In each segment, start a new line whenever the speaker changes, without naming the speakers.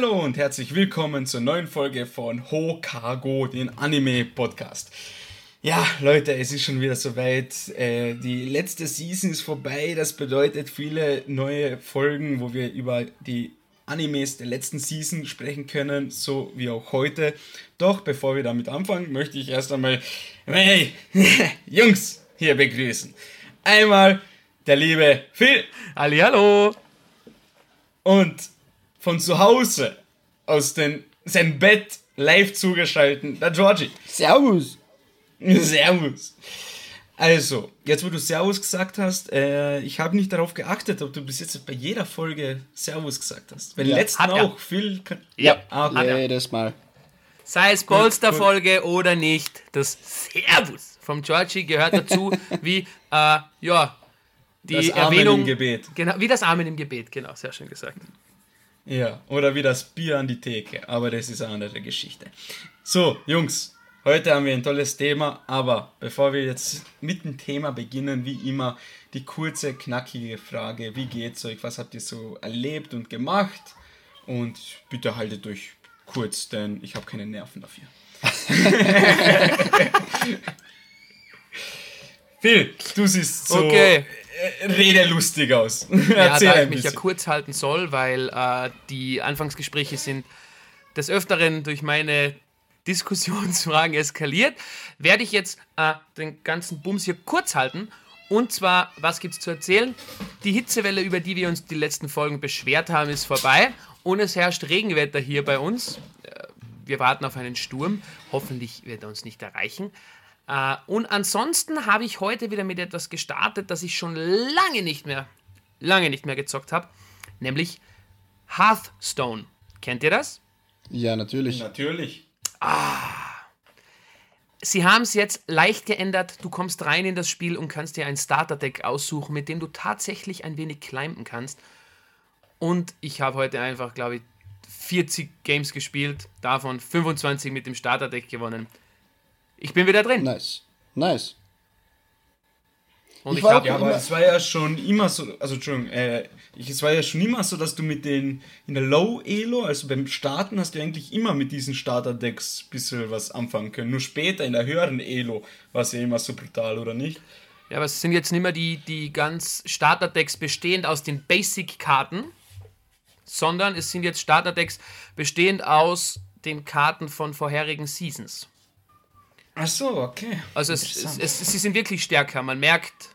Hallo und herzlich willkommen zur neuen Folge von Hokago, den Anime-Podcast. Ja, Leute, es ist schon wieder soweit. Äh, die letzte Season ist vorbei. Das bedeutet viele neue Folgen, wo wir über die Animes der letzten Season sprechen können, so wie auch heute. Doch bevor wir damit anfangen, möchte ich erst einmal hey, Jungs hier begrüßen. Einmal der liebe Phil.
Hallo.
Und von zu Hause aus den, sein Bett live zugeschalten, der Georgie.
Servus.
Servus. Also, jetzt wo du Servus gesagt hast, äh, ich habe nicht darauf geachtet, ob du bis jetzt bei jeder Folge Servus gesagt hast. Bei
Ja.
letzten
er.
auch, Phil. Kann,
Ja.
ah, okay.
Jedes Mal.
Sei es Polsterfolge oder nicht, das Servus vom Georgie gehört dazu, wie, äh, ja, die
Das Amen
Erwähnung.
im Gebet.
Genau, wie das Amen im Gebet, genau, sehr schön gesagt.
Ja, oder wie das Bier an die Theke, aber das ist eine andere Geschichte. So, Jungs, heute haben wir ein tolles Thema, aber bevor wir jetzt mit dem Thema beginnen, wie immer die kurze, knackige Frage, wie geht's euch, was habt ihr so erlebt und gemacht? Und bitte haltet euch kurz, denn ich habe keine Nerven dafür. Phil, du siehst so
Okay.
Äh, redelustig aus.
Ja, da ich mich ja kurz halten soll, weil äh, die Anfangsgespräche sind des Öfteren durch meine Diskussionsfragen eskaliert, werde ich jetzt äh, den ganzen Bums hier kurz halten. Und zwar, was gibt's zu erzählen? Die Hitzewelle, über die wir uns die letzten Folgen beschwert haben, ist vorbei. Und es herrscht Regenwetter hier bei uns. Äh, Wir warten auf einen Sturm. Hoffentlich wird er uns nicht erreichen. Äh, Und ansonsten habe ich heute wieder mit etwas gestartet, das ich schon lange nicht mehr, lange nicht mehr gezockt habe, nämlich Hearthstone. Kennt ihr das?
Ja, natürlich.
Natürlich.
Sie haben es jetzt leicht geändert. Du kommst rein in das Spiel und kannst dir ein Starterdeck aussuchen, mit dem du tatsächlich ein wenig climben kannst. Und ich habe heute einfach, glaube ich, 40 Games gespielt, davon 25 mit dem Starterdeck gewonnen. Ich bin wieder drin.
Nice. Nice.
Und
Ich
ich,
war
habe
Ja, aber es war ja schon immer so, also Entschuldigung, äh, ich- es war ja schon immer so, dass du mit den, in der Low Elo, also beim Starten, hast du eigentlich immer mit diesen Starterdecks ein bisschen was anfangen können. Nur später in der höheren Elo war es ja immer so brutal, oder nicht?
Ja, aber es sind jetzt nicht mehr die, die ganz Starterdecks bestehend aus den Basic-Karten, sondern es sind jetzt Starterdecks bestehend aus den Karten von vorherigen Seasons.
Ach so, okay.
Also es, es, es, sie sind wirklich stärker. Man merkt,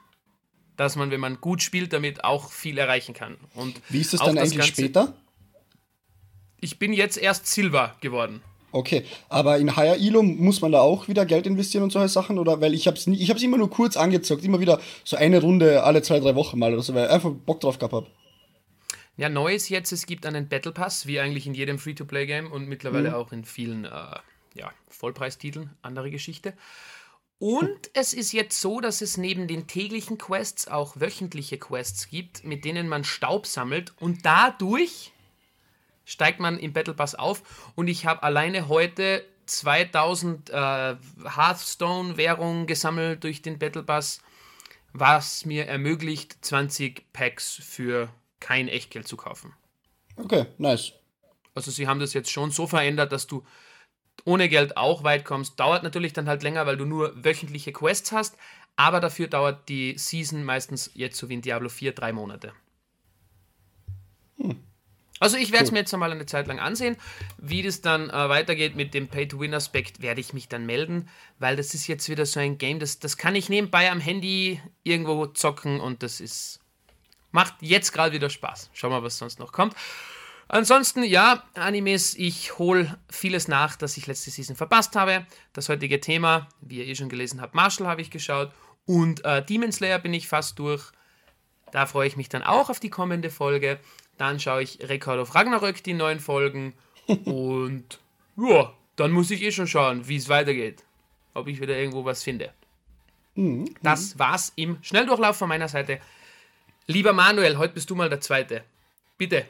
dass man, wenn man gut spielt, damit auch viel erreichen kann. Und
Wie ist es
auch
dann eigentlich
Ganze-
später?
Ich bin jetzt erst Silber geworden.
Okay, aber in Higher Elo muss man da auch wieder Geld investieren und solche Sachen? Oder weil ich hab's nie, ich hab's immer nur kurz angezockt, immer wieder so eine Runde alle zwei, drei Wochen mal oder so, weil ich einfach Bock drauf gehabt hab.
Ja, neu ist jetzt, es gibt einen Battle Pass, wie eigentlich in jedem Free-to-Play-Game und mittlerweile auch in vielen äh, ja, Vollpreistiteln, andere Geschichte. Und es ist jetzt so, dass es neben den täglichen Quests auch wöchentliche Quests gibt, mit denen man Staub sammelt und dadurch steigt man im Battle Pass auf und ich habe alleine heute 2000 äh, Hearthstone-Währungen gesammelt durch den Battle Pass, was mir ermöglicht, 20 Packs für kein Echtgeld zu kaufen.
Okay, nice.
Also sie haben das jetzt schon so verändert, dass du ohne Geld auch weit kommst. Dauert natürlich dann halt länger, weil du nur wöchentliche Quests hast, aber dafür dauert die Season meistens jetzt so wie in Diablo 4 drei Monate. Also ich werde es
Cool.
mir jetzt einmal eine Zeit lang ansehen. Wie das dann äh, weitergeht mit dem Pay-to-Win-Aspekt, werde ich mich dann melden, weil das ist jetzt wieder so ein Game, das, das kann ich nebenbei am Handy irgendwo zocken und das ist macht jetzt gerade wieder Spaß. Schauen wir mal, was sonst noch kommt. Ansonsten, ja, Animes, ich hole vieles nach, das ich letzte Season verpasst habe. Das heutige Thema, wie ihr eh schon gelesen habt, Marshall habe ich geschaut. Und äh, Demon Slayer bin ich fast durch. Da freue ich mich dann auch auf die kommende Folge. Dann schaue ich Record of Ragnarök, die neuen Folgen. Und ja, dann muss ich eh schon schauen, wie es weitergeht. Ob ich wieder irgendwo was finde. Das war's im Schnelldurchlauf von meiner Seite. Lieber Manuel, heute bist du mal der Zweite. Bitte.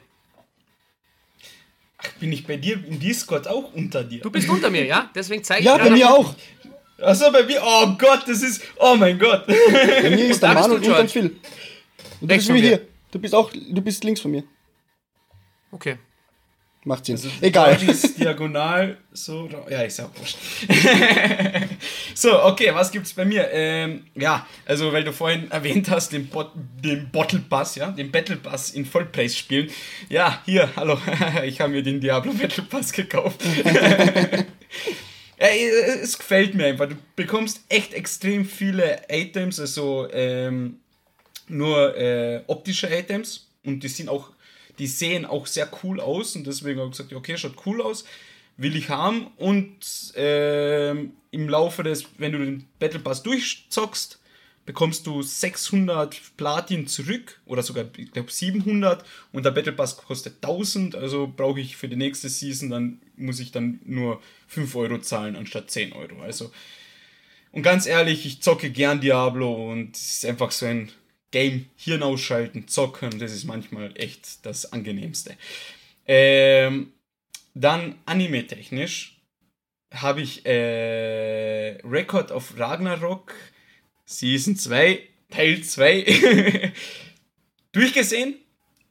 Bin ich bei dir im Discord auch unter dir?
Du bist unter mir, ja? Deswegen zeige ich
Ja, bei mir auch.
Achso, bei mir. Oh Gott, das ist. Oh mein Gott.
Bei mir ist der
du,
und
George.
Phil. Und du
Rechts
bist wie hier. Du bist auch, du bist links von mir.
Okay.
Macht Sinn.
Also
Egal.
Georgies diagonal, so, ja, ist ja wurscht. so, okay, was gibt's bei mir? Ähm, ja, also, weil du vorhin erwähnt hast, den, Bot den Bottle Pass, ja, den Battle Pass in Vollpreis spielen. Ja, hier, hallo, ich habe mir den Diablo Battle Pass gekauft. Ja, es gefällt mir einfach. Du bekommst echt extrem viele Items, also ähm, nur äh, optische Items und die sind auch, die sehen auch sehr cool aus und deswegen habe ich gesagt, okay, schaut cool aus, will ich haben und ähm, im Laufe des, wenn du den Battle Pass durchzockst, bekommst du 600 Platin zurück oder sogar, ich glaube, 700 und der Battle Pass kostet 1000, also brauche ich für die nächste Season, dann muss ich dann nur 5 Euro zahlen anstatt 10 Euro. Also, und ganz ehrlich, ich zocke gern Diablo und es ist einfach so ein Game, Hirn ausschalten, zocken, das ist manchmal echt das angenehmste. Ähm, dann anime-technisch habe ich äh, Record of Ragnarok Season 2, Teil 2 durchgesehen.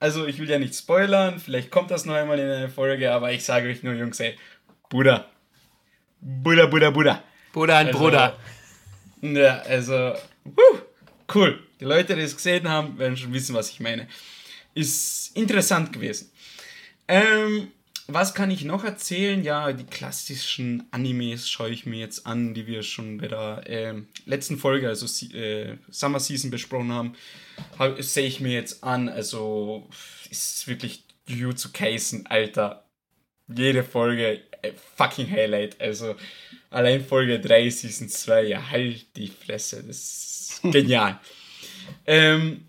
Also ich will ja nicht spoilern, vielleicht kommt das noch einmal in eine Folge, aber ich sage euch nur, Jungs, ey, Bruder. Bruder, Bruder, Bruder.
Bruder ein
Also,
Bruder.
Ja, also, wuh, cool. Die Leute, die es gesehen haben, werden schon wissen, was ich meine. Ist interessant gewesen. Ähm, was kann ich noch erzählen? Ja, die klassischen Animes schaue ich mir jetzt an, die wir schon bei der ähm, letzten Folge, also äh, Summer Season besprochen haben. Hab- Sehe ich mir jetzt an. Also ist wirklich Jujutsu Kaisen, Alter. Jede Folge äh, fucking Highlight. Also allein Folge 3, Season 2, ja, halt die Fresse. Das ist genial. ähm,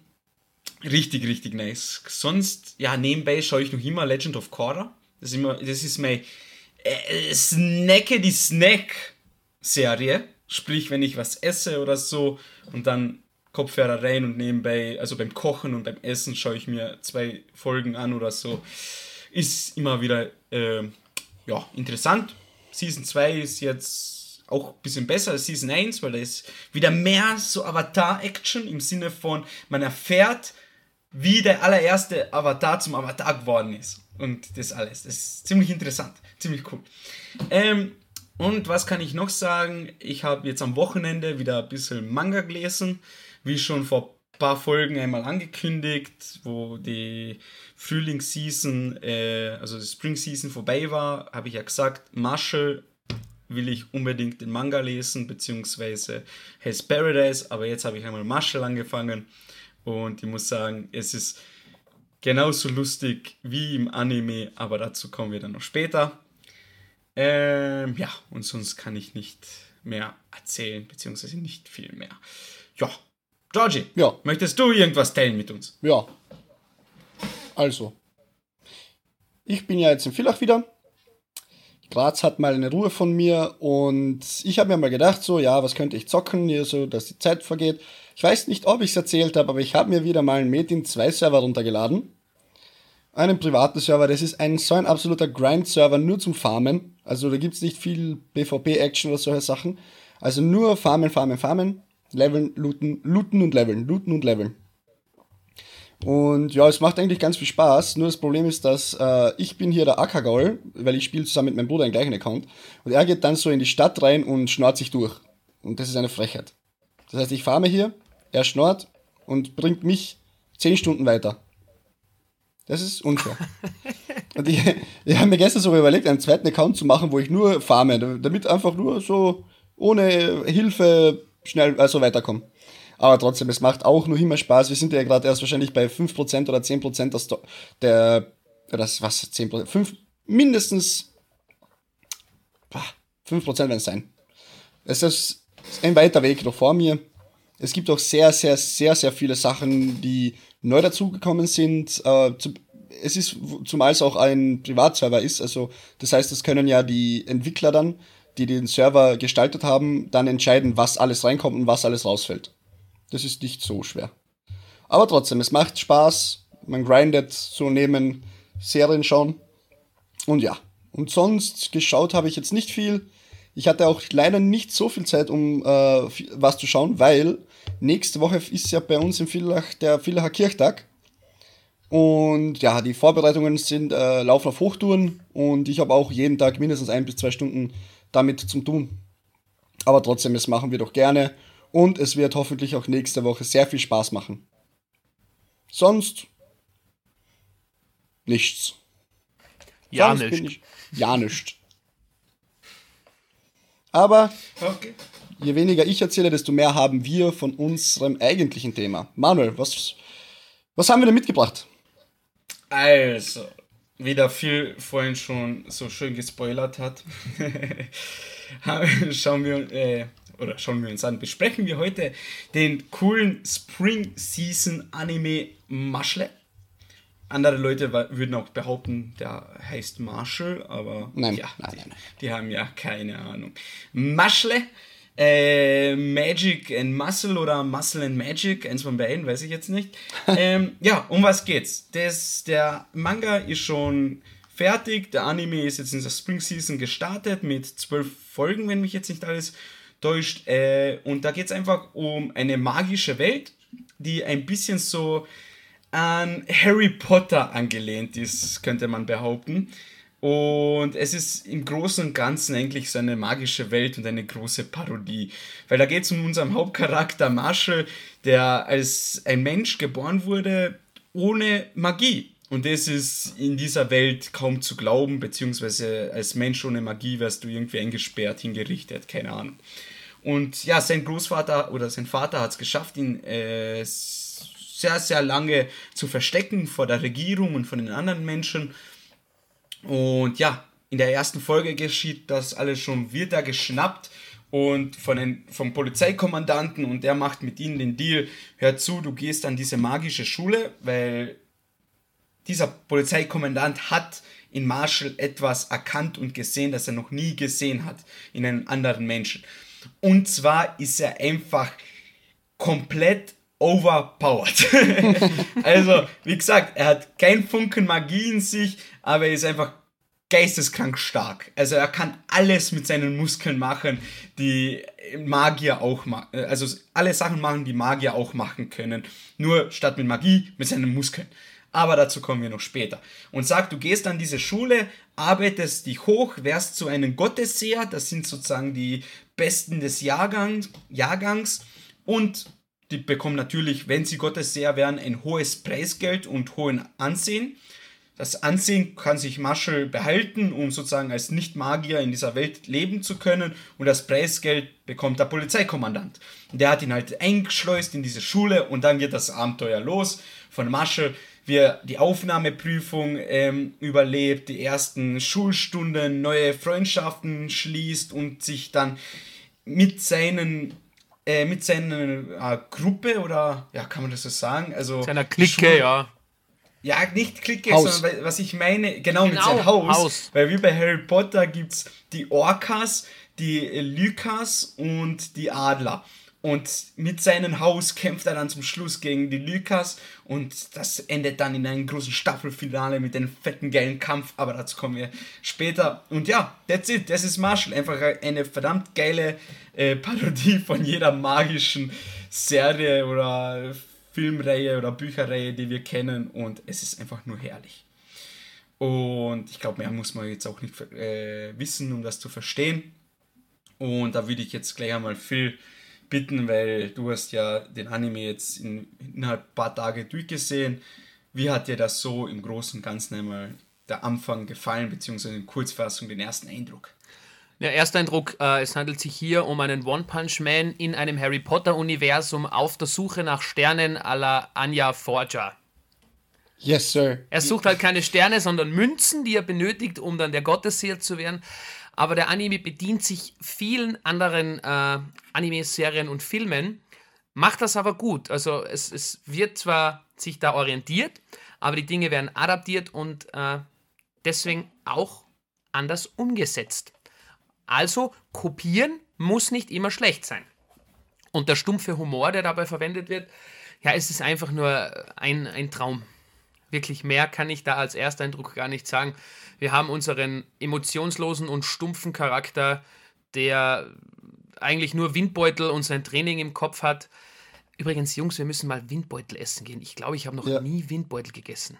richtig, richtig nice. Sonst, ja, nebenbei schaue ich noch immer Legend of Korra. Das ist, immer, das ist mein äh, Snacke die Snack-Serie. Sprich, wenn ich was esse oder so und dann Kopfhörer rein und nebenbei, also beim Kochen und beim Essen schaue ich mir zwei Folgen an oder so. Ist immer wieder ähm, ja, interessant. Season 2 ist jetzt auch ein bisschen besser als Season 1, weil da ist wieder mehr so Avatar-Action im Sinne von, man erfährt, wie der allererste Avatar zum Avatar geworden ist. Und das alles. Das ist ziemlich interessant. Ziemlich cool. Ähm, und was kann ich noch sagen? Ich habe jetzt am Wochenende wieder ein bisschen Manga gelesen. Wie schon vor ein paar Folgen einmal angekündigt, wo die Frühlingsseason, äh, also die Spring Season vorbei war, habe ich ja gesagt, Marshall will ich unbedingt den Manga lesen, beziehungsweise Hell's Paradise, aber jetzt habe ich einmal Marshall angefangen und ich muss sagen, es ist genauso lustig wie im Anime, aber dazu kommen wir dann noch später. Ähm, ja, und sonst kann ich nicht mehr erzählen, beziehungsweise nicht viel mehr. Ja, Georgie,
Ja.
möchtest du irgendwas teilen mit uns?
Ja. Also. Ich bin ja jetzt in Villach wieder. Graz hat mal eine Ruhe von mir und ich habe mir mal gedacht, so, ja, was könnte ich zocken, hier so, dass die Zeit vergeht. Ich weiß nicht, ob ich es erzählt habe, aber ich habe mir wieder mal einen Metin 2 Server runtergeladen. Einen privaten Server, das ist ein so ein absoluter Grind-Server nur zum Farmen. Also da gibt es nicht viel PvP-Action oder solche Sachen. Also nur Farmen, Farmen, Farmen, Leveln, Looten, Looten und Leveln, Looten und Leveln. Und ja, es macht eigentlich ganz viel Spaß. Nur das Problem ist, dass äh, ich bin hier der Ackergaul, weil ich spiele zusammen mit meinem Bruder einen gleichen Account. Und er geht dann so in die Stadt rein und schnort sich durch. Und das ist eine Frechheit. Das heißt, ich farme hier, er schnort und bringt mich 10 Stunden weiter. Das ist unfair. und ich, ich habe mir gestern sogar überlegt, einen zweiten Account zu machen, wo ich nur farme, damit einfach nur so ohne Hilfe schnell also weiterkomme. Aber trotzdem, es macht auch nur immer Spaß. Wir sind ja gerade erst wahrscheinlich bei 5% oder 10% der, Sto der das, was, 10%, 5, mindestens boah, 5% werden es sein. Es ist ein weiter Weg noch vor mir. Es gibt auch sehr, sehr, sehr, sehr viele Sachen, die neu dazugekommen sind. Äh, es ist, zumal es auch ein Privatserver ist, also das heißt, es können ja die Entwickler dann, die den Server gestaltet haben, dann entscheiden, was alles reinkommt und was alles rausfällt. Das ist nicht so schwer. Aber trotzdem, es macht Spaß. Man grindet so neben Serien schauen. Und ja. Und sonst geschaut habe ich jetzt nicht viel. Ich hatte auch leider nicht so viel Zeit, um äh, was zu schauen, weil nächste Woche ist ja bei uns in Villach der Villacher Kirchtag. Und ja, die Vorbereitungen sind äh, laufen auf Hochtouren und ich habe auch jeden Tag mindestens ein bis zwei Stunden damit zum tun. Aber trotzdem, das machen wir doch gerne und es wird hoffentlich auch nächste Woche sehr viel Spaß machen. Sonst nichts.
Ja,
Sonst
nicht.
ich- Ja, nichts. Aber
Okay.
je weniger ich erzähle, desto mehr haben wir von unserem eigentlichen Thema. Manuel, was, was haben wir denn mitgebracht?
Also, wie der Phil vorhin schon so schön gespoilert hat, schauen wir, äh, oder schauen wir uns an, besprechen wir heute den coolen Spring Season Anime Maschle. Andere Leute würden auch behaupten, der heißt Marshall, aber
Nein,
ja,
nein,
die,
nein, nein.
die haben ja keine Ahnung. Maschle, äh, Magic and Muscle oder Muscle and Magic, eins von beiden, weiß ich jetzt nicht. ähm, ja, um was geht's? Das, der Manga ist schon fertig, der Anime ist jetzt in der Spring Season gestartet mit zwölf Folgen, wenn mich jetzt nicht alles täuscht. Äh, und da geht's einfach um eine magische Welt, die ein bisschen so an Harry Potter angelehnt ist, könnte man behaupten. Und es ist im Großen und Ganzen eigentlich so eine magische Welt und eine große Parodie. Weil da geht es um unseren Hauptcharakter Marshall, der als ein Mensch geboren wurde ohne Magie. Und das ist in dieser Welt kaum zu glauben, beziehungsweise als Mensch ohne Magie wärst du irgendwie eingesperrt, hingerichtet, keine Ahnung. Und ja, sein Großvater oder sein Vater hat es geschafft, ihn äh, sehr, sehr lange zu verstecken vor der Regierung und von den anderen Menschen. Und ja, in der ersten Folge geschieht das alles schon, wird er geschnappt und von den, vom Polizeikommandanten und der macht mit ihnen den Deal, hör zu, du gehst an diese magische Schule, weil dieser Polizeikommandant hat in Marshall etwas erkannt und gesehen, das er noch nie gesehen hat in einem anderen Menschen. Und zwar ist er einfach komplett overpowered. also, wie gesagt, er hat kein Funken Magie in sich, aber er ist einfach geisteskrank stark. Also er kann alles mit seinen Muskeln machen, die Magier auch machen. Also alle Sachen machen, die Magier auch machen können. Nur statt mit Magie, mit seinen Muskeln. Aber dazu kommen wir noch später. Und sagt, du gehst an diese Schule, arbeitest dich hoch, wärst zu einem Gottesseher, das sind sozusagen die Besten des Jahrgangs, Jahrgangs und die bekommen natürlich, wenn sie Gottesseher wären, ein hohes Preisgeld und hohen Ansehen. Das Ansehen kann sich Marshall behalten, um sozusagen als Nicht-Magier in dieser Welt leben zu können. Und das Preisgeld bekommt der Polizeikommandant. Und der hat ihn halt eingeschleust in diese Schule und dann geht das Abenteuer los von Marshall, wie er die Aufnahmeprüfung ähm, überlebt, die ersten Schulstunden, neue Freundschaften schließt und sich dann mit seinen äh, mit seiner äh, Gruppe oder ja, kann man das so sagen? Also
Seiner Clique,
Schul-
ja.
ja, nicht Clique,
Haus.
sondern weil- was ich meine, genau, mit
Genau,
seinem Haus.
Haus.
Weil wie bei Harry Potter gibt es die Orcas, die Lykas und die Adler. Und mit seinem Haus kämpft er dann zum Schluss gegen die Lykas und das endet dann in einem großen Staffelfinale mit einem fetten, geilen Kampf, aber dazu kommen wir später. Und ja, that's it, das ist Marshall. Einfach eine verdammt geile äh, Parodie von jeder magischen Serie oder Filmreihe oder Bücherreihe, die wir kennen und es ist einfach nur herrlich. Und ich glaube, mehr muss man jetzt auch nicht äh, wissen, um das zu verstehen. Und da würde ich jetzt gleich einmal Phil bitten, weil du hast ja den Anime jetzt in, innerhalb ein paar Tage durchgesehen. Wie hat dir das so im Großen und Ganzen einmal der Anfang gefallen, beziehungsweise in Kurzfassung den ersten Eindruck?
Der erste Eindruck, äh, es handelt sich hier um einen One-Punch-Man in einem Harry Potter-Universum auf der Suche nach Sternen à la Anya Forger.
Yes, sir.
Er sucht halt keine Sterne, sondern Münzen, die er benötigt, um dann der Gottesseher zu werden. Aber der Anime bedient sich vielen anderen äh, Anime-Serien und Filmen, macht das aber gut. Also es, es wird zwar sich da orientiert, aber die Dinge werden adaptiert und äh, deswegen auch anders umgesetzt. Also kopieren muss nicht immer schlecht sein. Und der stumpfe Humor, der dabei verwendet wird, ja, es ist einfach nur ein, ein Traum. Wirklich mehr kann ich da als Ersteindruck gar nicht sagen. Wir haben unseren emotionslosen und stumpfen Charakter, der eigentlich nur Windbeutel und sein Training im Kopf hat. Übrigens, Jungs, wir müssen mal Windbeutel essen gehen. Ich glaube, ich habe noch
Ja.
nie Windbeutel gegessen.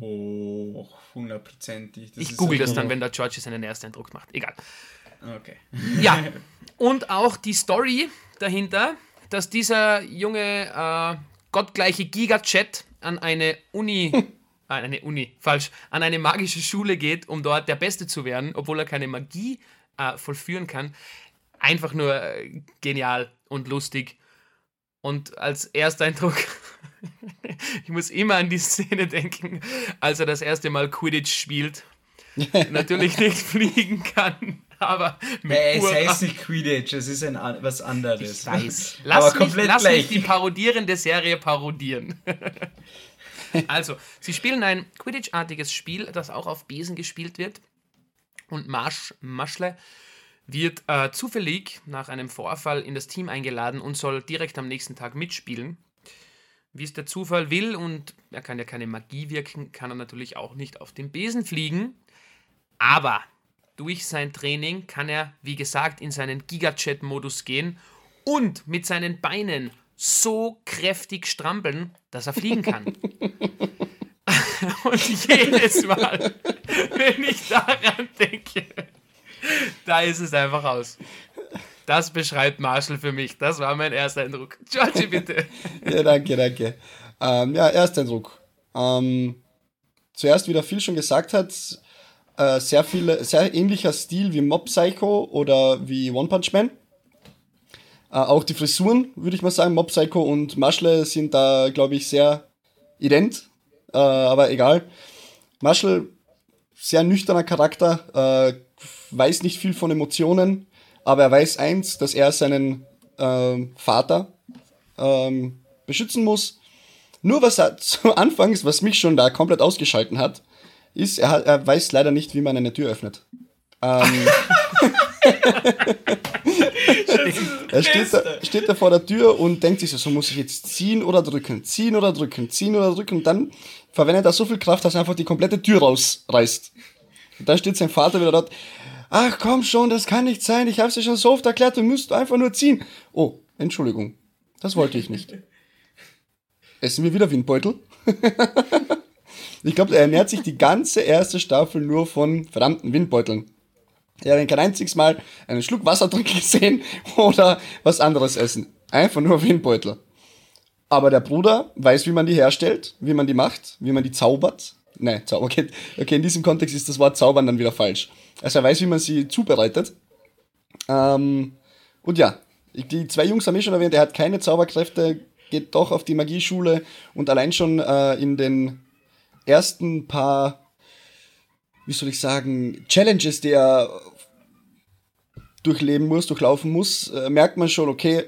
Doch, hundertprozentig. Das
ich
ist
google das dann, wenn der George seinen Ersteindruck macht. Egal.
Okay.
Ja, und auch die Story dahinter, dass dieser junge äh, gottgleiche Gigachat an eine Uni, äh, eine Uni, falsch, an eine magische Schule geht, um dort der Beste zu werden, obwohl er keine Magie äh, vollführen kann. Einfach nur äh, genial und lustig. Und als Ersteindruck, ich muss immer an die Szene denken, als er das erste Mal Quidditch spielt. Natürlich nicht fliegen kann, aber mit
Äh, es heißt nicht Quidditch, es ist ein, was anderes.
ich weiß.
Aber
Lass, mich,
komplett
lass
gleich.
mich die parodierende Serie parodieren. also, sie spielen ein Quidditch-artiges Spiel, das auch auf Besen gespielt wird. Und Marsch, Maschle wird äh, zufällig nach einem Vorfall in das Team eingeladen und soll direkt am nächsten Tag mitspielen. Wie es der Zufall will und er kann ja keine Magie wirken, kann er natürlich auch nicht auf den Besen fliegen. Aber durch sein Training kann er, wie gesagt, in seinen Gigachat-Modus gehen und mit seinen Beinen so kräftig strampeln, dass er fliegen kann. und jedes Mal, wenn ich daran denke, da ist es einfach aus. Das beschreibt Marshall für mich. Das war mein erster Eindruck. Georgie, bitte.
Ja, danke, danke. Ähm, ja, Ersteindruck. Ähm, zuerst, wie der Phil schon gesagt hat, äh, sehr viele, sehr ähnlicher Stil wie Mob Psycho oder wie One Punch Man. Äh, auch die Frisuren, würde ich mal sagen, Mob Psycho und Maschle sind da, glaube ich, sehr ident. Äh, aber egal. Maschle, sehr nüchterner Charakter, äh, weiß nicht viel von Emotionen, aber er weiß eins, dass er seinen ähm, Vater ähm, beschützen muss. Nur was er zu Anfangs, was mich schon da komplett ausgeschalten hat, ist, er, er weiß leider nicht, wie man eine Tür öffnet. Ähm, er steht da, steht da vor der Tür und denkt sich so, so muss ich jetzt ziehen oder drücken, ziehen oder drücken, ziehen oder drücken und dann verwendet er so viel Kraft, dass er einfach die komplette Tür rausreißt. Und dann steht sein Vater wieder dort, ach komm schon, das kann nicht sein, ich hab's dir schon so oft erklärt, du musst einfach nur ziehen. Oh, Entschuldigung, das wollte ich nicht. Essen wir wieder Windbeutel? ich glaube, er ernährt sich die ganze erste Staffel nur von verdammten Windbeuteln. Er hat kein einziges Mal einen Schluck Wasser trinken gesehen oder was anderes essen. Einfach nur Windbeutel. Aber der Bruder weiß, wie man die herstellt, wie man die macht, wie man die zaubert. Nein, Zauber. Okay, okay, in diesem Kontext ist das Wort zaubern dann wieder falsch. Also er weiß, wie man sie zubereitet. Ähm, und ja, die zwei Jungs haben eh schon erwähnt, er hat keine Zauberkräfte, geht doch auf die Magieschule und allein schon äh, in den ersten paar, wie soll ich sagen, Challenges, die er durchleben muss, durchlaufen muss, äh, merkt man schon, okay,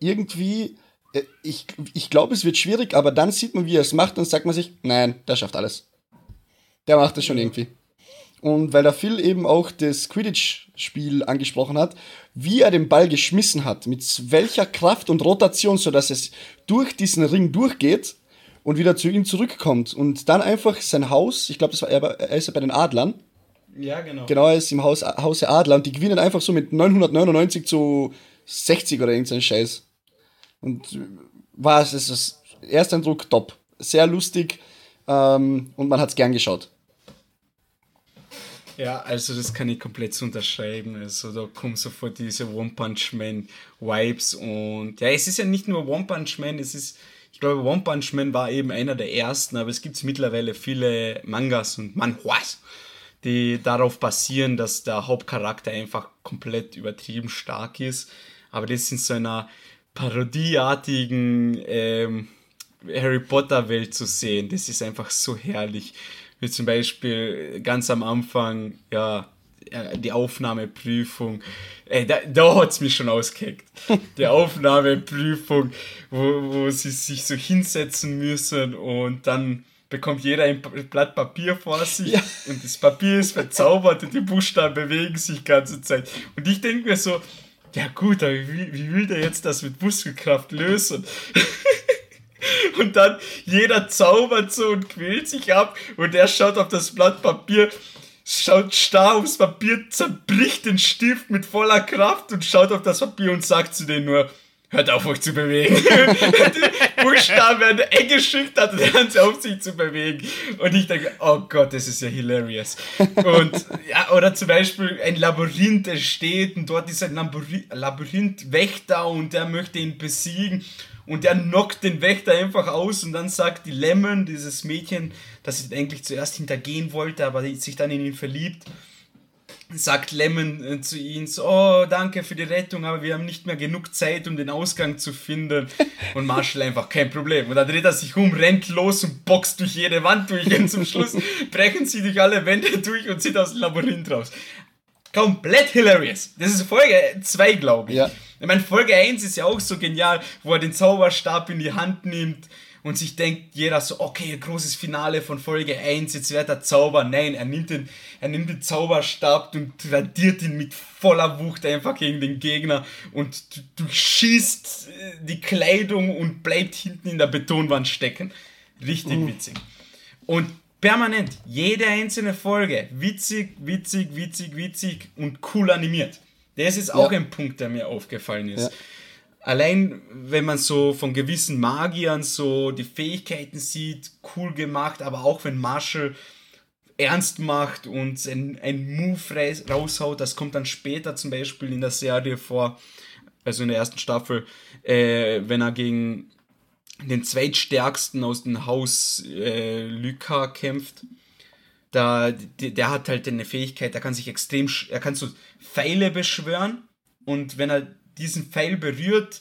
irgendwie, äh, ich, ich glaube, es wird schwierig, aber dann sieht man, wie er es macht und sagt man sich, nein, der schafft alles. Der macht es schon irgendwie. Und weil der Phil eben auch das Quidditch-Spiel angesprochen hat, wie er den Ball geschmissen hat, mit welcher Kraft und Rotation, sodass es durch diesen Ring durchgeht und wieder zu ihm zurückkommt. Und dann einfach sein Haus, ich glaube, das war er, er ist ja bei den Adlern,
Ja, genau.
genau, er ist im Haus, Hause Adler und die gewinnen einfach so mit 999 zu 60 oder irgendein Scheiß. Und äh, war es, es ist Ersteindruck top. Sehr lustig ähm, und man hat es gern geschaut.
Ja, also das kann ich komplett unterschreiben. Also da kommen sofort diese One Punch Man Vibes und ja, es ist ja nicht nur One Punch Man, es ist, ich glaube, One Punch Man war eben einer der ersten, aber es gibt mittlerweile viele Mangas und Manhwas, die darauf basieren, dass der Hauptcharakter einfach komplett übertrieben stark ist. Aber das in so einer parodieartigen ähm, Harry Potter Welt zu sehen, das ist einfach so herrlich. Wie zum Beispiel ganz am Anfang, ja, die Aufnahmeprüfung. Ey, da, da hat es mich schon ausgeheckt. Die Aufnahmeprüfung, wo, wo sie sich so hinsetzen müssen und dann bekommt jeder ein Blatt Papier vor sich
Ja.
und das Papier ist verzaubert und die Buchstaben bewegen sich die ganze Zeit. Und ich denke mir so, ja gut, aber wie, wie will der jetzt das mit Muskelkraft lösen? Und dann jeder zaubert so und quält sich ab und er schaut auf das Blatt Papier, schaut starr aufs Papier, zerbricht den Stift mit voller Kraft und schaut auf das Papier und sagt zu denen nur, hört auf euch zu bewegen. die Buchstaben werden eingeschüchtert und hören sie auf sich zu bewegen. Und ich denke, oh Gott, das ist ja hilarious. Und ja, oder zum Beispiel ein Labyrinth entsteht und dort ist ein Labyrinth-Wächter und der möchte ihn besiegen. Und der knockt den Wächter einfach aus und dann sagt die Lemon, dieses Mädchen, das sie eigentlich zuerst hintergehen wollte, aber sich dann in ihn verliebt, sagt Lemon äh, zu ihm so, oh, danke für die Rettung, aber wir haben nicht mehr genug Zeit, um den Ausgang zu finden. Und Marshall einfach, kein Problem. Und dann dreht er sich um, rennt los und boxt durch jede Wand durch. Und zum Schluss brechen sie durch alle Wände durch und zieht aus dem Labyrinth raus. Komplett hilarious. Das ist Folge 2, glaube ich. Ja. Ich meine, Folge 1 ist ja auch so genial, wo er den Zauberstab in die Hand nimmt und sich denkt jeder so, okay, großes Finale von Folge 1, jetzt wird er Zauber. Nein, er nimmt den, er nimmt den Zauberstab und radiert ihn mit voller Wucht einfach gegen den Gegner und durchschießt äh, die Kleidung und bleibt hinten in der Betonwand stecken. Richtig mhm. witzig. Und permanent, jede einzelne Folge, witzig, witzig, witzig, witzig und cool animiert. Das ist auch ja. ein Punkt, der mir aufgefallen ist. Ja allein wenn man so von gewissen Magiern so die Fähigkeiten sieht, cool gemacht, aber auch wenn Marshall ernst macht und ein, ein Move raushaut, das kommt dann später zum Beispiel in der Serie vor, also in der ersten Staffel, äh, wenn er gegen den zweitstärksten aus dem Haus äh, Lyka kämpft. Da, der, der hat halt eine Fähigkeit, er kann sich extrem, er kann so Pfeile beschwören und wenn er diesen Pfeil berührt,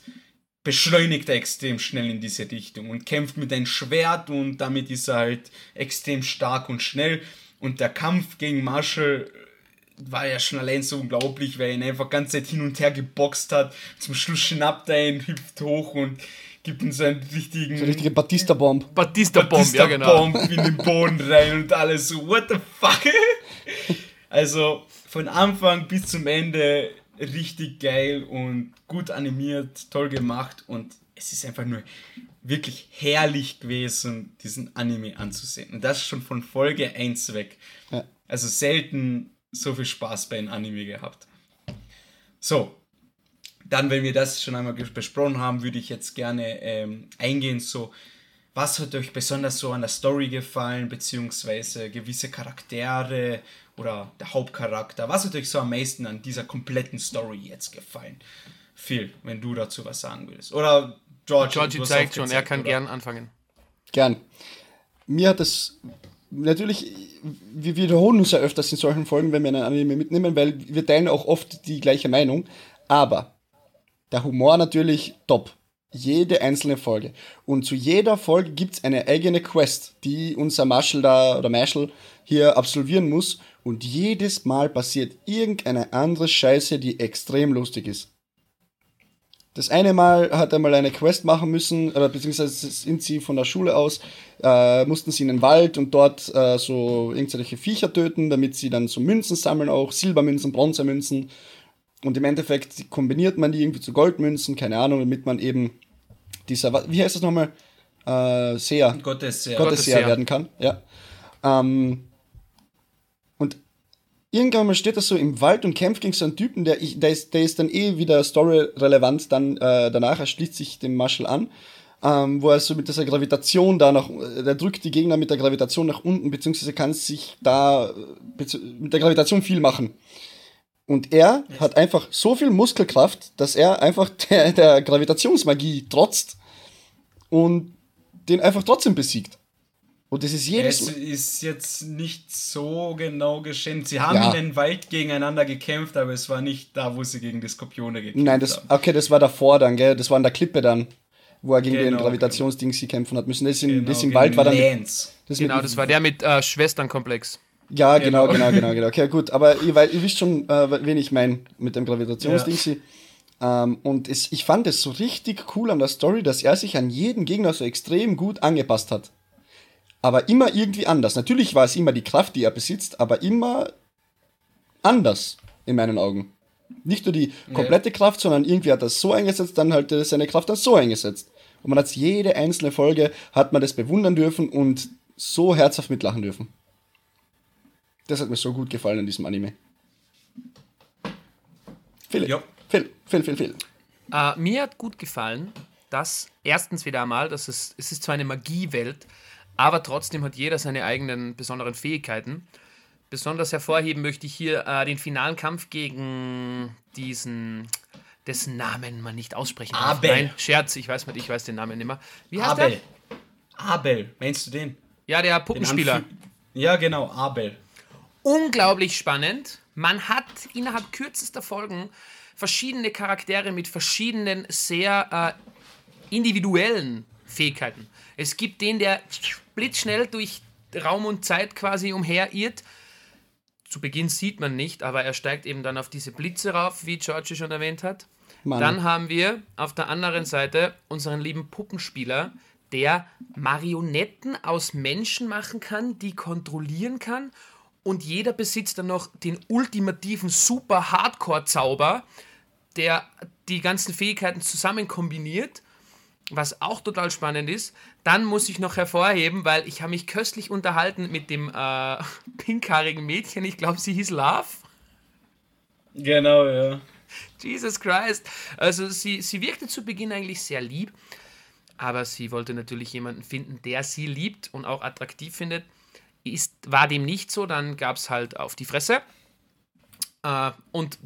beschleunigt er extrem schnell in diese Richtung und kämpft mit einem Schwert und damit ist er halt extrem stark und schnell. Und der Kampf gegen Marshall war ja schon allein so unglaublich, weil er ihn einfach ganz Zeit hin und her geboxt hat. Zum Schluss schnappt er ihn, hüpft hoch und gibt ihm so einen richtigen. So
eine richtige Batista-Bomb.
Batista-Bomb, Batista ja, genau.
Bomb in den Boden rein und alles so, what the fuck? Also von Anfang bis zum Ende richtig geil und gut animiert, toll gemacht und es ist einfach nur wirklich herrlich gewesen, diesen Anime anzusehen. Und das schon von Folge 1 weg. Ja. Also selten so viel Spaß bei einem Anime gehabt. So, dann, wenn wir das schon einmal besprochen haben, würde ich jetzt gerne ähm, eingehen, so, was hat euch besonders so an der Story gefallen, beziehungsweise gewisse Charaktere oder der Hauptcharakter? Was hat euch so am meisten an dieser kompletten Story jetzt gefallen? Phil, wenn du dazu was sagen würdest. Oder George.
George zeigt schon, er kann oder? gern anfangen.
Gern. Mir hat das natürlich, wir wiederholen uns ja öfters in solchen Folgen, wenn wir einen Anime mitnehmen, weil wir teilen auch oft die gleiche Meinung. Aber der Humor natürlich top. Jede einzelne Folge. Und zu jeder Folge gibt es eine eigene Quest, die unser Marshall da oder Marshall hier absolvieren muss. Und jedes Mal passiert irgendeine andere Scheiße, die extrem lustig ist. Das eine Mal hat er mal eine Quest machen müssen, oder beziehungsweise sind sie von der Schule aus, äh, mussten sie in den Wald und dort äh, so irgendwelche Viecher töten, damit sie dann so Münzen sammeln, auch Silbermünzen, Bronzemünzen. Und im Endeffekt kombiniert man die irgendwie zu Goldmünzen, keine Ahnung, damit man eben dieser, wie heißt das nochmal? Äh, Seher.
Gottesseher.
Gottesseher werden kann, ja. Ähm, irgendwann mal steht er so im Wald und kämpft gegen so einen Typen, der, ich, der, ist, der ist dann eh wieder story-relevant, dann äh, danach, er schließt sich dem Marshall an, ähm, wo er so mit dieser Gravitation da nach, der drückt die Gegner mit der Gravitation nach unten, beziehungsweise kann sich da mit der Gravitation viel machen. Und er hat einfach so viel Muskelkraft, dass er einfach der, der Gravitationsmagie trotzt und den einfach trotzdem besiegt. Und das ist jedes
Es ist jetzt nicht so genau geschehen. Sie haben ja. in den Wald gegeneinander gekämpft, aber es war nicht da, wo sie gegen die Skorpione gekämpft
Nein, das,
haben.
okay, das war davor dann, gell? Das war an der Klippe dann, wo er gegen genau, den Gravitationsding genau. kämpfen hat müssen. Das, in, genau, das im Wald war dann.
Lance. Das genau, das war der mit äh, Schwesternkomplex.
Ja, genau, genau, genau, genau. Okay, gut. Aber ihr, weil, ihr wisst schon, äh, wen ich meine mit dem Gravitationsding. Ja. Ähm, und es, ich fand es so richtig cool an der Story, dass er sich an jeden Gegner so extrem gut angepasst hat aber immer irgendwie anders. Natürlich war es immer die Kraft, die er besitzt, aber immer anders in meinen Augen. Nicht nur die komplette ja. Kraft, sondern irgendwie hat er es so eingesetzt, dann halt seine Kraft dann so eingesetzt. Und man hat jede einzelne Folge, hat man das bewundern dürfen und so herzhaft mitlachen dürfen. Das hat mir so gut gefallen in diesem Anime. Philipp. Ja. Phil, Phil, Phil, Phil.
Äh, mir hat gut gefallen, dass erstens wieder einmal, dass es, es ist zwar eine Magiewelt, aber trotzdem hat jeder seine eigenen besonderen Fähigkeiten. Besonders hervorheben möchte ich hier äh, den finalen Kampf gegen diesen, dessen Namen man nicht aussprechen darf.
Abel.
Nein, Scherz, ich weiß, nicht, ich weiß den Namen nicht mehr. Wie heißt
Abel.
der?
Abel, meinst du den?
Ja, der
Den
Puppenspieler.
Anfüh- Ja, genau, Abel.
Unglaublich spannend. Man hat innerhalb kürzester Folgen verschiedene Charaktere mit verschiedenen sehr äh, individuellen Fähigkeiten. Es gibt den, der blitzschnell durch Raum und Zeit quasi umherirrt. Zu Beginn sieht man nicht, aber er steigt eben dann auf diese Blitze rauf, wie Georgie schon erwähnt hat.
Mann.
Dann haben wir auf der anderen Seite unseren lieben Puppenspieler, der Marionetten aus Menschen machen kann, die kontrollieren kann. Und jeder besitzt dann noch den ultimativen Super Hardcore-Zauber, der die ganzen Fähigkeiten zusammen kombiniert. Was auch total spannend ist. Dann muss ich noch hervorheben, weil ich habe mich köstlich unterhalten mit dem äh, pinkhaarigen Mädchen. Ich glaube, sie hieß Love.
Genau, ja.
Jesus Christ. Also sie, sie wirkte zu Beginn eigentlich sehr lieb, aber sie wollte natürlich jemanden finden, der sie liebt und auch attraktiv findet. Ist, war dem nicht so, dann gab es halt auf die Fresse. Äh, und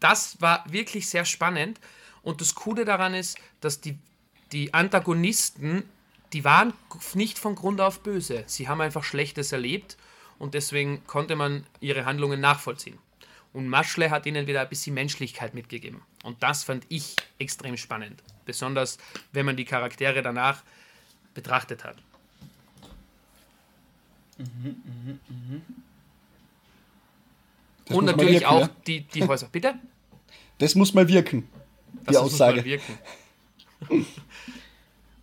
das war wirklich sehr spannend. Und das Coole daran ist, dass die, die Antagonisten, die waren nicht von Grund auf böse. Sie haben einfach Schlechtes erlebt und deswegen konnte man ihre Handlungen nachvollziehen. Und Maschle hat ihnen wieder ein bisschen Menschlichkeit mitgegeben. Und das fand ich extrem spannend. Besonders, wenn man die Charaktere danach betrachtet hat.
Das
Und
muss mal
natürlich
wirken,
auch
ja?
die, die Häuser. Bitte?
Das muss mal wirken. Die
Das muss mal
Aussage.
wirken.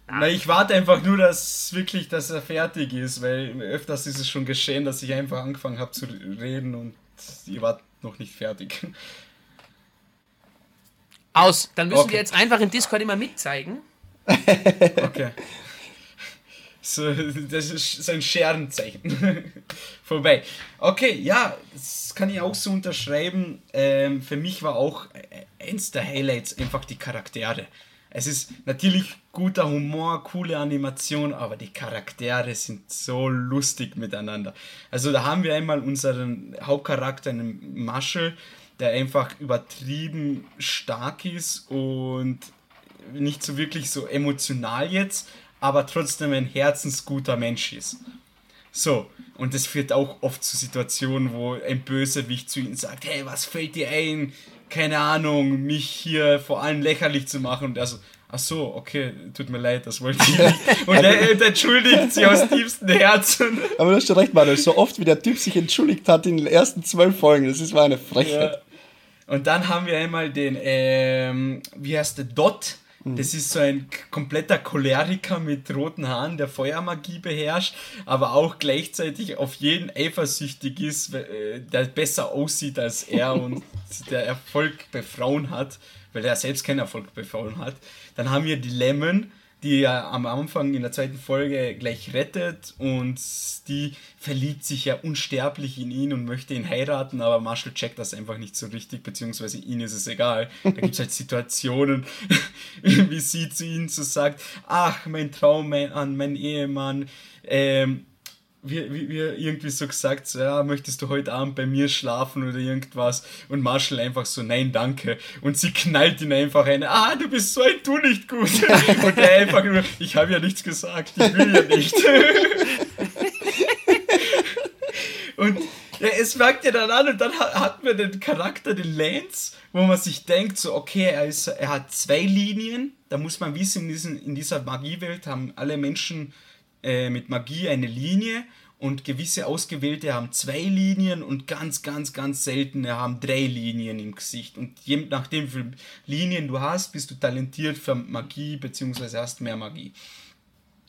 Na, ich warte einfach nur, dass wirklich, dass er fertig ist, weil öfters ist es schon geschehen, dass ich einfach angefangen habe zu reden und ihr wart noch nicht fertig.
Aus. Dann müssen
Okay.
wir jetzt einfach im Discord immer mitzeigen.
Okay. So, das ist so ein Scherenzeichen. Vorbei. Okay, ja, das kann ich auch so unterschreiben. Ähm, für mich war auch äh, eins der Highlights einfach die Charaktere. Es ist natürlich guter Humor, coole Animation, aber die Charaktere sind so lustig miteinander. Also da haben wir einmal unseren Hauptcharakter, einen Marshall, der einfach übertrieben stark ist und nicht so wirklich so emotional jetzt, aber trotzdem ein herzensguter Mensch ist. So, und es führt auch oft zu Situationen, wo ein Bösewicht zu ihm sagt, hey, was fällt dir ein? Keine Ahnung, mich hier vor allem lächerlich zu machen. Und er so, ach so, okay, tut mir leid, das wollte ich nicht. Und er, er entschuldigt sich aus tiefstem Herzen.
Aber du hast schon recht, Manuel. So oft wie der Typ sich entschuldigt hat in den ersten zwölf Folgen, das ist war eine Frechheit.
Ja. Und dann haben wir einmal den, ähm, wie heißt der, Dot. Das ist so ein kompletter Choleriker mit roten Haaren, der Feuermagie beherrscht, aber auch gleichzeitig auf jeden eifersüchtig ist, äh, der besser aussieht als er und der Erfolg bei Frauen hat, weil er selbst keinen Erfolg bei Frauen hat. Dann haben wir die Lemon, die er am Anfang in der zweiten Folge gleich rettet und die verliebt sich ja unsterblich in ihn und möchte ihn heiraten, aber Marshall checkt das einfach nicht so richtig, beziehungsweise ihm ist es egal. Da gibt es halt Situationen, wie sie zu ihm so sagt, ach, mein Traum an mein Ehemann, ähm, wie, wie irgendwie so gesagt, so, ja, möchtest du heute Abend bei mir schlafen oder irgendwas? Und Marshall einfach so, nein, danke. Und sie knallt ihn einfach ein, ah, du bist so ein Du nicht gut. Und er einfach nur, ich habe ja nichts gesagt, ich will ja nicht. Und ja, es fängt ja dann an und dann ha- hat man den Charakter, den Lance, wo man sich denkt, so, okay, er, ist, er hat zwei Linien. Da muss man wissen, in, diesen, in dieser Magiewelt haben alle Menschen äh, mit Magie eine Linie und gewisse Ausgewählte haben zwei Linien und ganz, ganz, ganz seltene haben drei Linien im Gesicht. Und je nachdem, wie viele Linien du hast, bist du talentiert für Magie, beziehungsweise hast mehr Magie.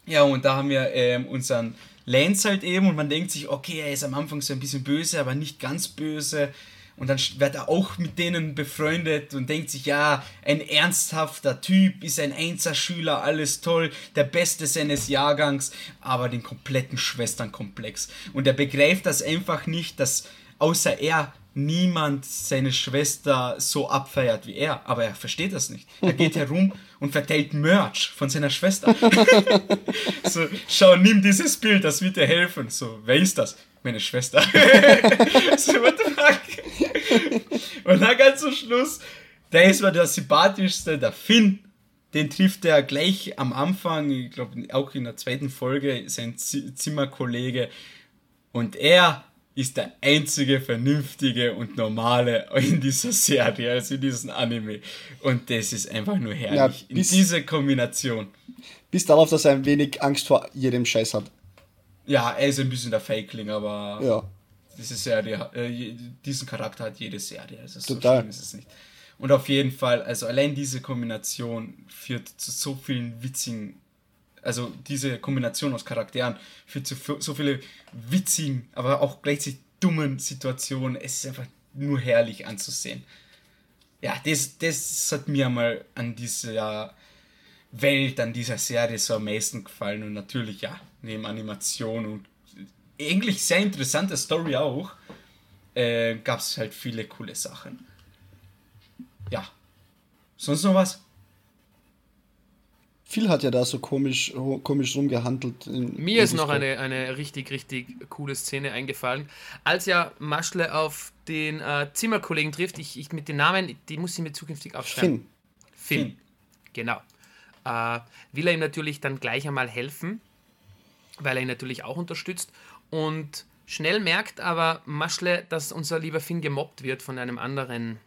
Ja, und da haben wir ähm, unseren Lance halt eben und man denkt sich, okay, er ist am Anfang so ein bisschen böse, aber nicht ganz böse. Und dann wird er auch mit denen befreundet und denkt sich, ja, ein ernsthafter Typ, ist ein Einserschüler, alles toll, der Beste seines Jahrgangs, aber den kompletten Schwesternkomplex. Und er begreift das einfach nicht, dass außer er niemand seine Schwester so abfeiert wie er, aber er versteht das nicht. Er geht herum und verteilt Merch von seiner Schwester. so, schau, nimm dieses Bild, das wird dir helfen. So, wer ist das? Meine Schwester. so, what the fuck? Und dann ganz zum Schluss, der ist mal der sympathischste, der Finn. Den trifft er gleich am Anfang, ich glaube auch in der zweiten Folge, sein Z Zimmerkollege. Und er ist der einzige vernünftige und normale in dieser Serie, also in diesem Anime. Und das ist einfach nur herrlich. Ja, in dieser Kombination.
Bis darauf, dass er ein wenig Angst vor jedem Scheiß hat.
Ja, er ist ein bisschen der Fakeling, aber
ja.
Diese Serie, äh, diesen Charakter hat jede Serie. Also Total. so schlimm ist es nicht. Und auf jeden Fall, also allein diese Kombination führt zu so vielen witzigen also diese Kombination aus Charakteren führt zu so viele witzigen, aber auch gleichzeitig dummen Situationen. Es ist einfach nur herrlich anzusehen. Ja, das, das hat mir mal an dieser Welt, an dieser Serie so am meisten gefallen. Und natürlich, ja, neben Animation und eigentlich sehr interessante Story auch, äh, gab es halt viele coole Sachen. Ja. Sonst noch was?
Phil hat ja da so komisch, komisch rumgehandelt.
In, Mir ist noch eine, eine richtig, richtig coole Szene eingefallen. Als ja Maschle auf den äh, Zimmerkollegen trifft, ich, ich mit den Namen, die muss ich mir zukünftig aufschreiben. Finn. Finn, Finn. genau. Äh, will er ihm natürlich dann gleich einmal helfen, weil er ihn natürlich auch unterstützt. Und schnell merkt aber Maschle, dass unser lieber Finn gemobbt wird von einem anderen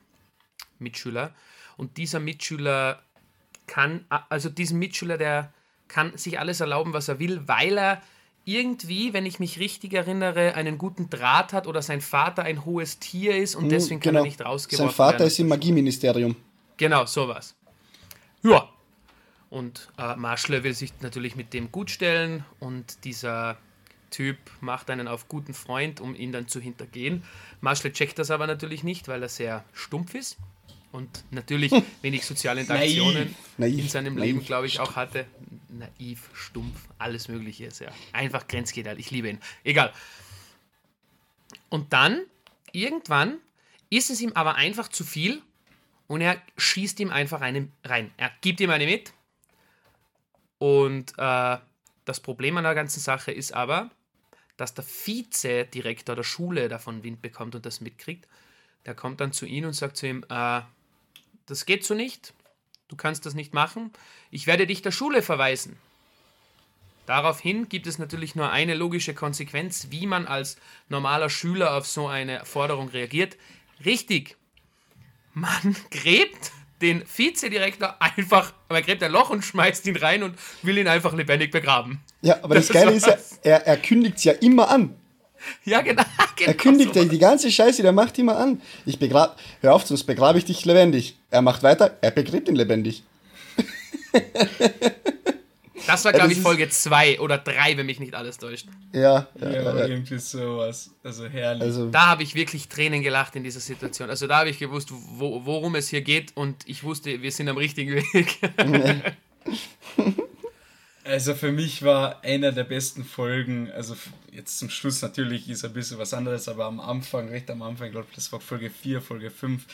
Mitschüler. Und dieser Mitschüler kann, also diesen Mitschüler, der kann sich alles erlauben, was er will, weil er irgendwie, wenn ich mich richtig erinnere, einen guten Draht hat oder sein Vater ein hohes Tier ist und mhm, deswegen genau. kann er genau. nicht rausgeworfen
werden. Sein Vater werden. ist im Magieministerium.
Genau, sowas. Ja. Und äh, Marschle will sich natürlich mit dem gut stellen und dieser Typ macht einen auf guten Freund, um ihn dann zu hintergehen. Marschle checkt das aber natürlich nicht, weil er sehr stumpf ist und natürlich wenig soziale Interaktionen naiv. in seinem naiv. Leben, glaube ich, auch hatte. Naiv, stumpf, alles Mögliche ist ja. Einfach grenzgedeiht. Ich liebe ihn. Egal. Und dann, irgendwann, ist es ihm aber einfach zu viel und er schießt ihm einfach eine rein. Er gibt ihm eine mit. Und äh, das Problem an der ganzen Sache ist aber, dass der Vizedirektor der Schule davon Wind bekommt und das mitkriegt. Der kommt dann zu ihm und sagt zu ihm, äh, das geht so nicht, du kannst das nicht machen, ich werde dich der Schule verweisen. Daraufhin gibt es natürlich nur eine logische Konsequenz, wie man als normaler Schüler auf so eine Forderung reagiert. Richtig, man gräbt den Vizedirektor einfach, man gräbt ein Loch und schmeißt ihn rein und will ihn einfach lebendig begraben.
Ja, aber das, das Geile ist ja, er, er kündigt es ja immer an.
Ja, genau.
genau er kündigt so. die ganze Scheiße, der macht immer an. Ich begrab, hör auf, sonst begrabe ich dich lebendig. Er macht weiter, er begräbt ihn lebendig.
Das war, glaube ich, Folge 2 oder 3, wenn mich nicht alles täuscht.
Ja,
ja, ja, ja. irgendwie sowas. Also herrlich. Also,
da habe ich wirklich Tränen gelacht in dieser Situation. Also da habe ich gewusst, wo, worum es hier geht und ich wusste, wir sind am richtigen Weg.
Also für mich war einer der besten Folgen, also jetzt zum Schluss natürlich ist ein bisschen was anderes, aber am Anfang, recht am Anfang, ich glaube, das war Folge 4, Folge 5,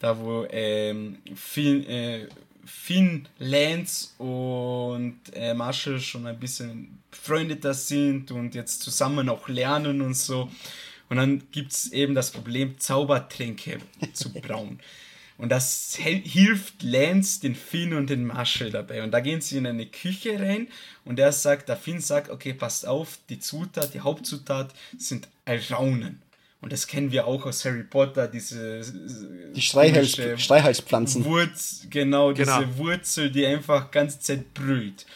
da wo ähm, Finn, äh, Finn, Lance und äh, Marshall schon ein bisschen befreundeter sind und jetzt zusammen auch lernen und so. Und dann gibt es eben das Problem, Zaubertränke zu brauen. Und das hilft Lance, den Finn und den Marshall dabei. Und da gehen sie in eine Küche rein und er sagt, der Finn sagt, okay, passt auf, die Zutat, die Hauptzutat sind Alraunen. Und das kennen wir auch aus Harry Potter, diese
die Schreihals Schreihalspflanzen.
Wurz, genau, genau, diese Wurzel, die einfach ganze Zeit brüllt.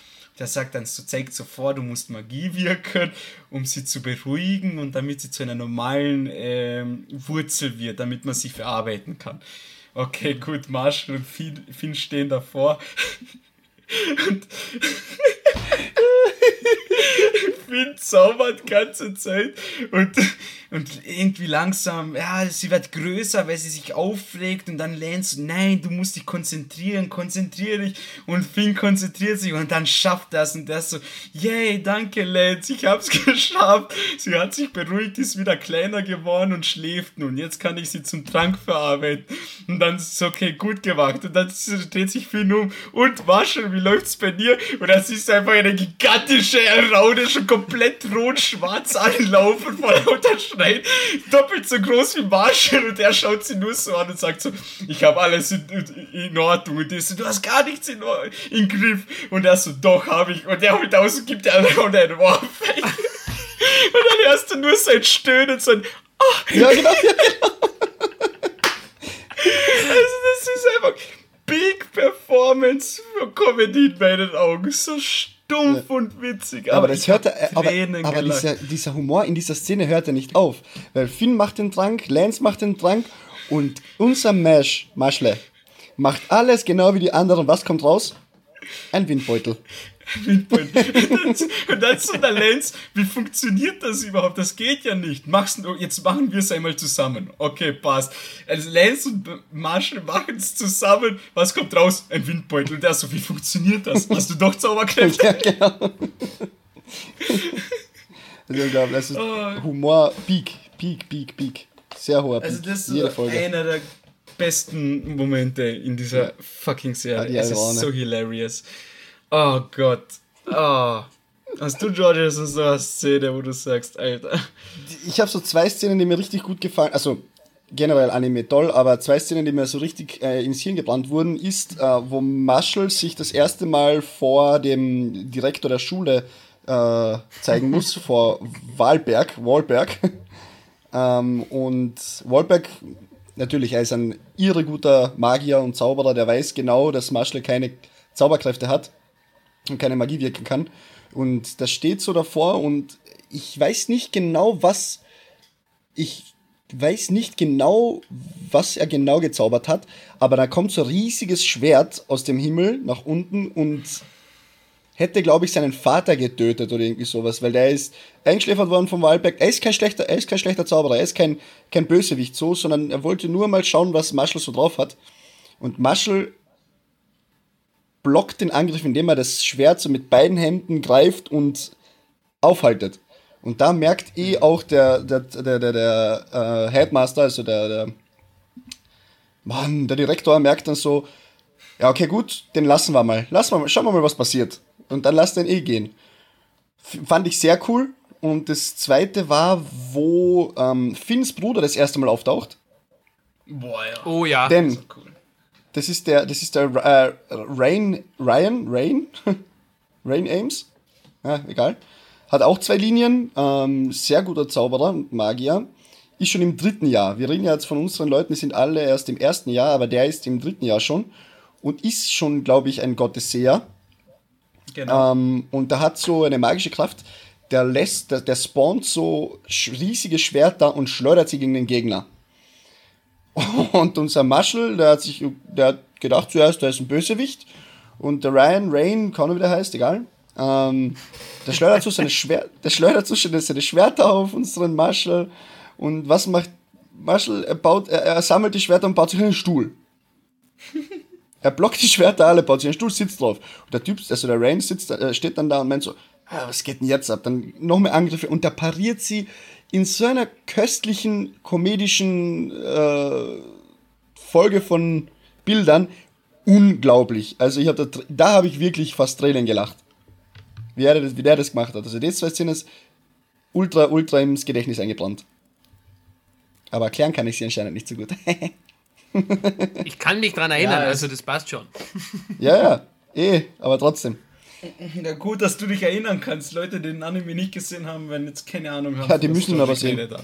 Der sagt dann, so zeigt so vor, du musst Magie wirken, um sie zu beruhigen und damit sie zu einer normalen ähm, Wurzel wird, damit man sie verarbeiten kann. Okay, gut, Marshall und Finn, Finn stehen davor. und Finn zaubert die ganze Zeit und und irgendwie langsam, ja, sie wird größer, weil sie sich aufregt und dann Lance, nein, du musst dich konzentrieren, konzentriere dich und Finn konzentriert sich und dann schafft das und der so, yay, danke Lance, ich hab's geschafft. Sie hat sich beruhigt, ist wieder kleiner geworden und schläft nun. Jetzt kann ich sie zum Trank verarbeiten. Und dann ist es okay, gut gemacht. Und dann dreht sich Finn um und Marshall, wie läuft's bei dir? Und das ist einfach eine gigantische Raune, schon komplett rot-schwarz anlaufen, vor lauter Schreien. Doppelt so groß wie Marshall und er schaut sie nur so an und sagt so, ich habe alles in, in, Ordnung. Und die so, du hast gar nichts in, in Griff. Und er so, doch, habe ich. Und er holt aus und gibt der Raune einen Ohrfeige. Und dann hörst du nur sein Stöhnen und sein, oh. Ja, genau. Ja, genau. also das ist einfach Big Performance für Comedy in meinen Augen. So stumpf ja. und witzig.
Aber, aber das hört er, aber, aber dieser, dieser Humor in dieser Szene hört er nicht auf. Weil Finn macht den Trank, Lance macht den Trank und unser Mash, Maschle, macht alles genau wie die anderen. Was kommt raus? Ein Windbeutel.
und dann so der Lenz, wie funktioniert das überhaupt? Das geht ja nicht. Mach's, jetzt machen wir es einmal zusammen. Okay, passt. Also Lenz und Marshall machen es zusammen. Was kommt raus? Ein Windbeutel. Und der so, wie funktioniert das? Hast du doch Zauberkräfte? ja, genau.
also, das ist oh. Humor, Peak, Peak, Peak, Peak. Sehr hoher
Peak. Also das ist Folge. einer der besten Momente in dieser fucking Serie. Ja, es ist so hilarious. Oh Gott. Oh. Hast du, George, so eine Szene, wo du sagst, Alter?
Ich habe so zwei Szenen, die mir richtig gut gefallen. Also generell Anime toll, aber zwei Szenen, die mir so richtig äh, ins Hirn gebrannt wurden, ist, äh, wo Marshall sich das erste Mal vor dem Direktor der Schule äh, zeigen muss, vor Wahlberg, Wahlberg. ähm, und Wahlberg, natürlich, er ist ein irre guter Magier und Zauberer, der weiß genau, dass Marshall keine Zauberkräfte hat und keine Magie wirken kann. Und das steht so davor und ich weiß nicht genau, was ich weiß nicht genau, was er genau gezaubert hat, aber da kommt so ein riesiges Schwert aus dem Himmel nach unten und hätte, glaube ich, seinen Vater getötet oder irgendwie sowas, weil der ist eingeschläfert worden vom Wahlberg. Er ist kein schlechter, er ist kein schlechter Zauberer, er ist kein, kein Bösewicht so, sondern er wollte nur mal schauen, was Marshall so drauf hat. Und Marshall blockt den Angriff, indem er das Schwert so mit beiden Händen greift und aufhaltet. Und da merkt eh auch der, der, der, der, der äh, Headmaster, also der, der, Mann, der Direktor merkt dann so, ja, okay, gut, den lassen wir mal. Lassen wir mal, schauen wir mal, was passiert. Und dann lasst den eh gehen. Fand ich sehr cool. Und das zweite war, wo ähm, Finns Bruder das erste Mal auftaucht.
Boah, ja. Oh ja.
Denn cool. Das ist der, das ist der äh, Rain, Ryan, Rain, Rain Ames, ja, egal. Hat auch zwei Linien, ähm, sehr guter Zauberer und Magier. Ist schon im dritten Jahr. Wir reden ja jetzt von unseren Leuten, die sind alle erst im ersten Jahr, aber der ist im dritten Jahr schon und ist schon, glaube ich, ein Gottesseher. Genau. Ähm, und der hat so eine magische Kraft, der lässt, der, der spawnt so riesige Schwerter und schleudert sie gegen den Gegner. Und unser Marshall, der hat sich, der hat gedacht zuerst, der ist ein Bösewicht. Und der Ryan, Rain, kann er wie der heißt, egal. Ähm, der schleudert so seine Schwer der schleudert so seine Schwerter auf unseren Marshall. Und was macht Marshall? Er baut, er, er sammelt die Schwerter und baut sich einen Stuhl. Er blockt die Schwerter alle, baut sich einen Stuhl, sitzt drauf. Und der Typ, also der Rain sitzt, äh, steht dann da und meint so, ah, was geht denn jetzt ab? Dann noch mehr Angriffe und der pariert sie in so einer köstlichen, komedischen äh, Folge von Bildern unglaublich. Also ich habe da, habe ich wirklich fast Tränen gelacht. Wie er das, wie der das gemacht hat. Also die zwei Szenen ist ultra, ultra ins Gedächtnis eingebrannt. Aber erklären kann ich sie anscheinend nicht so gut.
ich kann mich dran erinnern, ja, also das passt schon.
ja, ja, eh, aber trotzdem.
Ja, gut, dass du dich erinnern kannst. Leute, die den Anime nicht gesehen haben, wenn jetzt keine Ahnung haben.
Ja, die müssen aber sehen.
Da,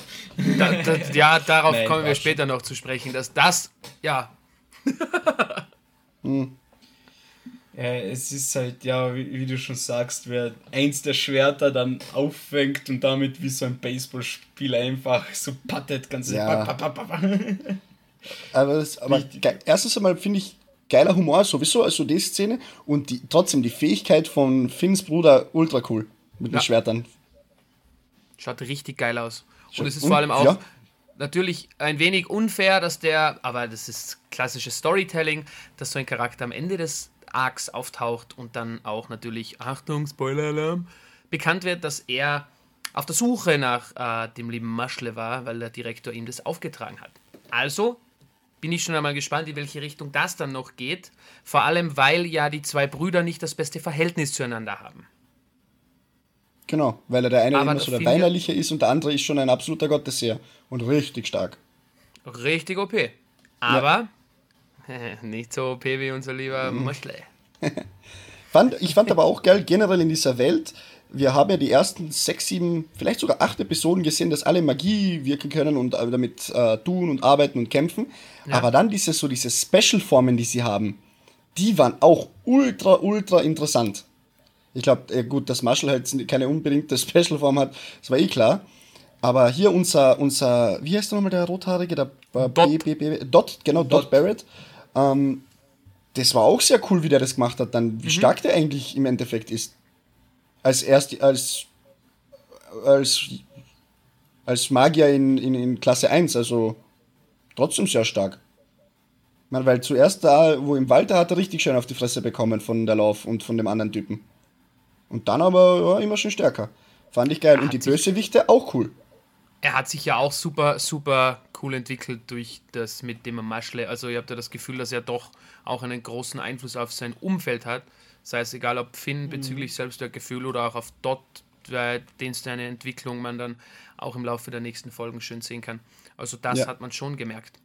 da, ja, darauf Nein, kommen wir später noch zu sprechen. Dass das, ja.
hm. Ja, es ist halt, ja, wie, wie, du schon sagst, wer eins der Schwerter dann auffängt und damit wie so ein Baseballspiel einfach so pattet, ganz ja.
Aber, das, aber erstens einmal finde ich geiler Humor sowieso, also die Szene und die, trotzdem die Fähigkeit von Finns Bruder ultra cool mit ja. den Schwertern.
Schaut richtig geil aus. Und es ist vor allem auch ja. natürlich ein wenig unfair, dass der, aber das ist klassisches Storytelling, dass so ein Charakter am Ende des Arcs auftaucht und dann auch natürlich, Achtung, Spoiler-Alarm, bekannt wird, dass er auf der Suche nach äh, dem lieben Maschle war, weil der Direktor ihm das aufgetragen hat. Also bin ich schon einmal gespannt, in welche Richtung das dann noch geht. Vor allem, weil ja die zwei Brüder nicht das beste Verhältnis zueinander haben.
Genau, weil er der eine immer so der Weinerliche ist und der andere ist schon ein absoluter Gottesseher und richtig stark.
Richtig OP. Aber ja. nicht so OP wie unser lieber mhm. Moschle.
fand, ich fand aber auch geil, generell in dieser Welt, wir haben ja die ersten sechs, sieben, vielleicht sogar acht Episoden gesehen, dass alle Magie wirken können und äh, damit äh, tun und arbeiten und kämpfen. Ja. Aber dann diese so diese Special-Formen, die sie haben, die waren auch ultra, ultra interessant. Ich glaube, äh, gut, dass Marshall halt keine unbedingte Special-Form hat, das war eh klar. Aber hier unser, unser, wie heißt der nochmal der Rothaarige? Der Dot. B, B, B, Dot, genau, Dot, Dot Barrett. Ähm, das war auch sehr cool, wie der das gemacht hat, dann wie mhm. stark der eigentlich im Endeffekt ist als erst als als als Magier in, in, in Klasse 1, also trotzdem sehr stark. Man, weil zuerst da, wo im Wald, da hat er richtig schön auf die Fresse bekommen von der Lauf und von dem anderen Typen. Und dann aber ja, immer schon stärker. Fand ich geil. Und die Bösewichte auch cool.
Er hat sich ja auch super, super cool entwickelt durch das mit dem Maschle. Also ihr habt ja das Gefühl, dass er doch auch einen großen Einfluss auf sein Umfeld hat. Sei es egal, ob Finn mhm. bezüglich Selbstwertgefühl oder auch auf Dot, den seine Entwicklung man dann auch im Laufe der nächsten Folgen schön sehen kann. Also das ja. hat man schon gemerkt.